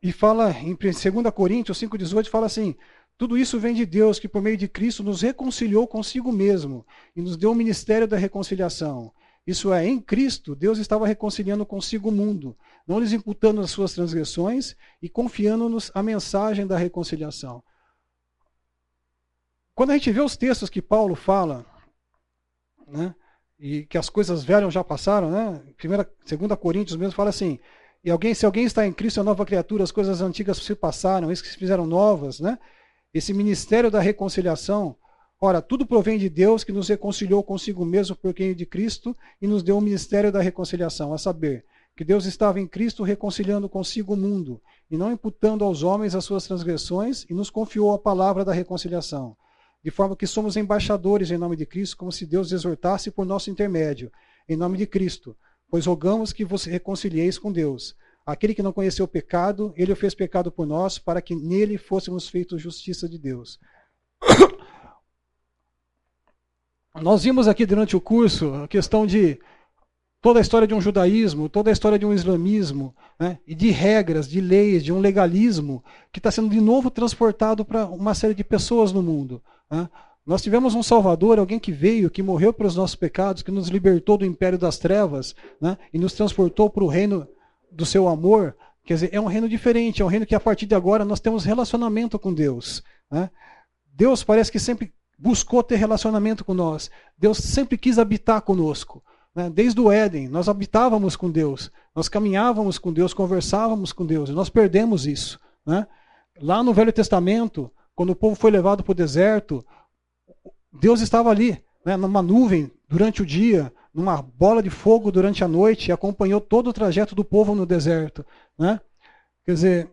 e fala em 2 Coríntios 5,18, fala assim: tudo isso vem de Deus, que por meio de Cristo nos reconciliou consigo mesmo e nos deu o ministério da reconciliação. Isso é, em Cristo, Deus estava reconciliando consigo o mundo, não lhes imputando as suas transgressões e confiando-nos a mensagem da reconciliação. Quando a gente vê os textos que Paulo fala, né, e que as coisas velhas já passaram, né? Primeira, segunda Coríntios mesmo fala assim: e alguém, se alguém está em Cristo, é nova criatura, as coisas antigas se passaram, isso que se fizeram novas, né? Esse ministério da reconciliação, ora, tudo provém de Deus que nos reconciliou consigo mesmo por quem de Cristo e nos deu o ministério da reconciliação, a saber, que Deus estava em Cristo reconciliando consigo o mundo e não imputando aos homens as suas transgressões e nos confiou a palavra da reconciliação de forma que somos embaixadores em nome de Cristo, como se Deus exortasse por nosso intermédio, em nome de Cristo, pois rogamos que vos reconcilieis com Deus. Aquele que não conheceu o pecado, ele o fez pecado por nós, para que nele fôssemos feitos justiça de Deus. Nós vimos aqui durante o curso a questão de toda a história de um judaísmo, toda a história de um islamismo, né, e de regras, de leis, de um legalismo que está sendo de novo transportado para uma série de pessoas no mundo. Né? Nós tivemos um Salvador, alguém que veio, que morreu pelos nossos pecados, que nos libertou do império das trevas né? e nos transportou para o reino do seu amor. Quer dizer, é um reino diferente, é um reino que a partir de agora nós temos relacionamento com Deus. Né? Deus parece que sempre buscou ter relacionamento com nós. Deus sempre quis habitar conosco. Né? Desde o Éden, nós habitávamos com Deus, nós caminhávamos com Deus, conversávamos com Deus, e nós perdemos isso. Né? Lá no Velho Testamento, quando o povo foi levado para o deserto, Deus estava ali, né, numa nuvem durante o dia, numa bola de fogo durante a noite, e acompanhou todo o trajeto do povo no deserto. Né? Quer dizer,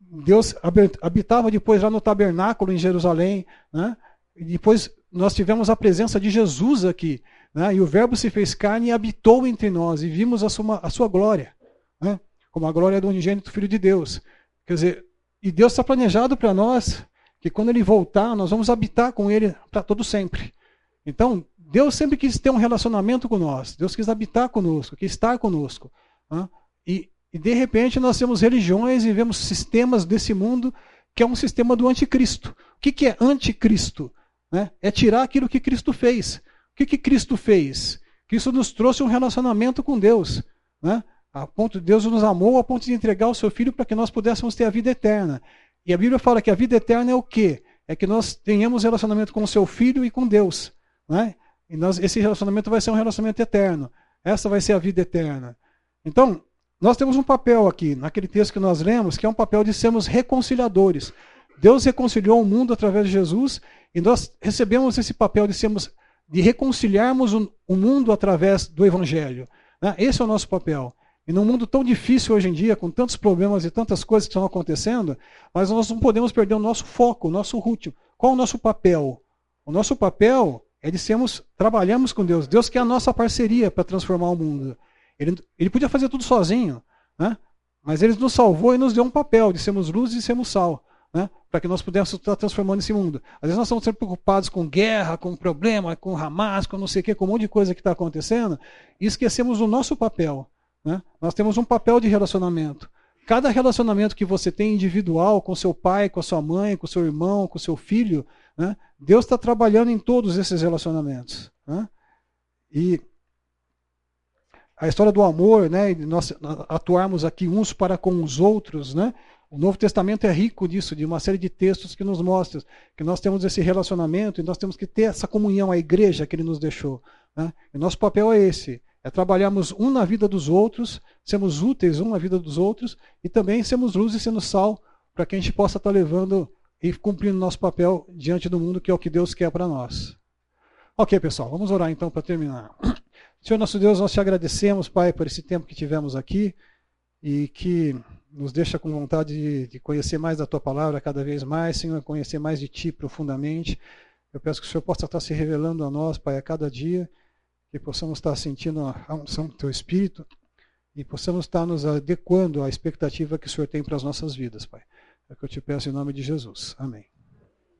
Deus habitava depois lá no tabernáculo em Jerusalém, né? e depois nós tivemos a presença de Jesus aqui. Né? E o Verbo se fez carne e habitou entre nós, e vimos a sua, a sua glória, né? como a glória do unigênito Filho de Deus. Quer dizer, e Deus está planejado para nós que quando Ele voltar, nós vamos habitar com Ele para todo sempre. Então, Deus sempre quis ter um relacionamento com nós, Deus quis habitar conosco, quis estar conosco. Né? E, e de repente nós temos religiões e vemos sistemas desse mundo que é um sistema do anticristo. O que, que é anticristo? Né? É tirar aquilo que Cristo fez que, que Cristo fez? Cristo nos trouxe um relacionamento com Deus. Né? A ponto de Deus nos amou a ponto de entregar o seu Filho para que nós pudéssemos ter a vida eterna. E a Bíblia fala que a vida eterna é o quê? É que nós tenhamos relacionamento com o seu Filho e com Deus. Né? E nós, esse relacionamento vai ser um relacionamento eterno. Essa vai ser a vida eterna. Então, nós temos um papel aqui, naquele texto que nós lemos, que é um papel de sermos reconciliadores. Deus reconciliou o mundo através de Jesus e nós recebemos esse papel de sermos de reconciliarmos o mundo através do Evangelho. Né? Esse é o nosso papel. E num mundo tão difícil hoje em dia, com tantos problemas e tantas coisas que estão acontecendo, mas nós não podemos perder o nosso foco, o nosso root. Qual é o nosso papel? O nosso papel é de sermos, trabalhamos com Deus. Deus quer a nossa parceria para transformar o mundo. Ele, ele podia fazer tudo sozinho, né? mas ele nos salvou e nos deu um papel de sermos luz e sermos sal né? para que nós pudéssemos estar transformando esse mundo. Às vezes nós estamos sempre preocupados com guerra, com problema, com Hamas, com não sei o que, com um monte de coisa que está acontecendo, e esquecemos o nosso papel. Né? Nós temos um papel de relacionamento. Cada relacionamento que você tem individual com seu pai, com a sua mãe, com seu irmão, com seu filho, né? Deus está trabalhando em todos esses relacionamentos. Né? E a história do amor, né, nós atuarmos aqui uns para com os outros, né, o Novo Testamento é rico disso, de uma série de textos que nos mostram que nós temos esse relacionamento e nós temos que ter essa comunhão, a igreja que ele nos deixou. Né? E nosso papel é esse: é trabalharmos um na vida dos outros, sermos úteis um na vida dos outros e também sermos luz e sendo sal para que a gente possa estar levando e cumprindo nosso papel diante do mundo, que é o que Deus quer para nós. Ok, pessoal, vamos orar então para terminar. Senhor nosso Deus, nós te agradecemos, Pai, por esse tempo que tivemos aqui e que nos deixa com vontade de, de, conhecer mais da tua palavra cada vez mais, Senhor, conhecer mais de ti profundamente. Eu peço que o Senhor possa estar se revelando a nós, Pai, a cada dia, que possamos estar sentindo a unção do teu Espírito e possamos estar nos adequando à expectativa que o Senhor tem para as nossas vidas, Pai. É que eu te peço em nome de Jesus. Amém.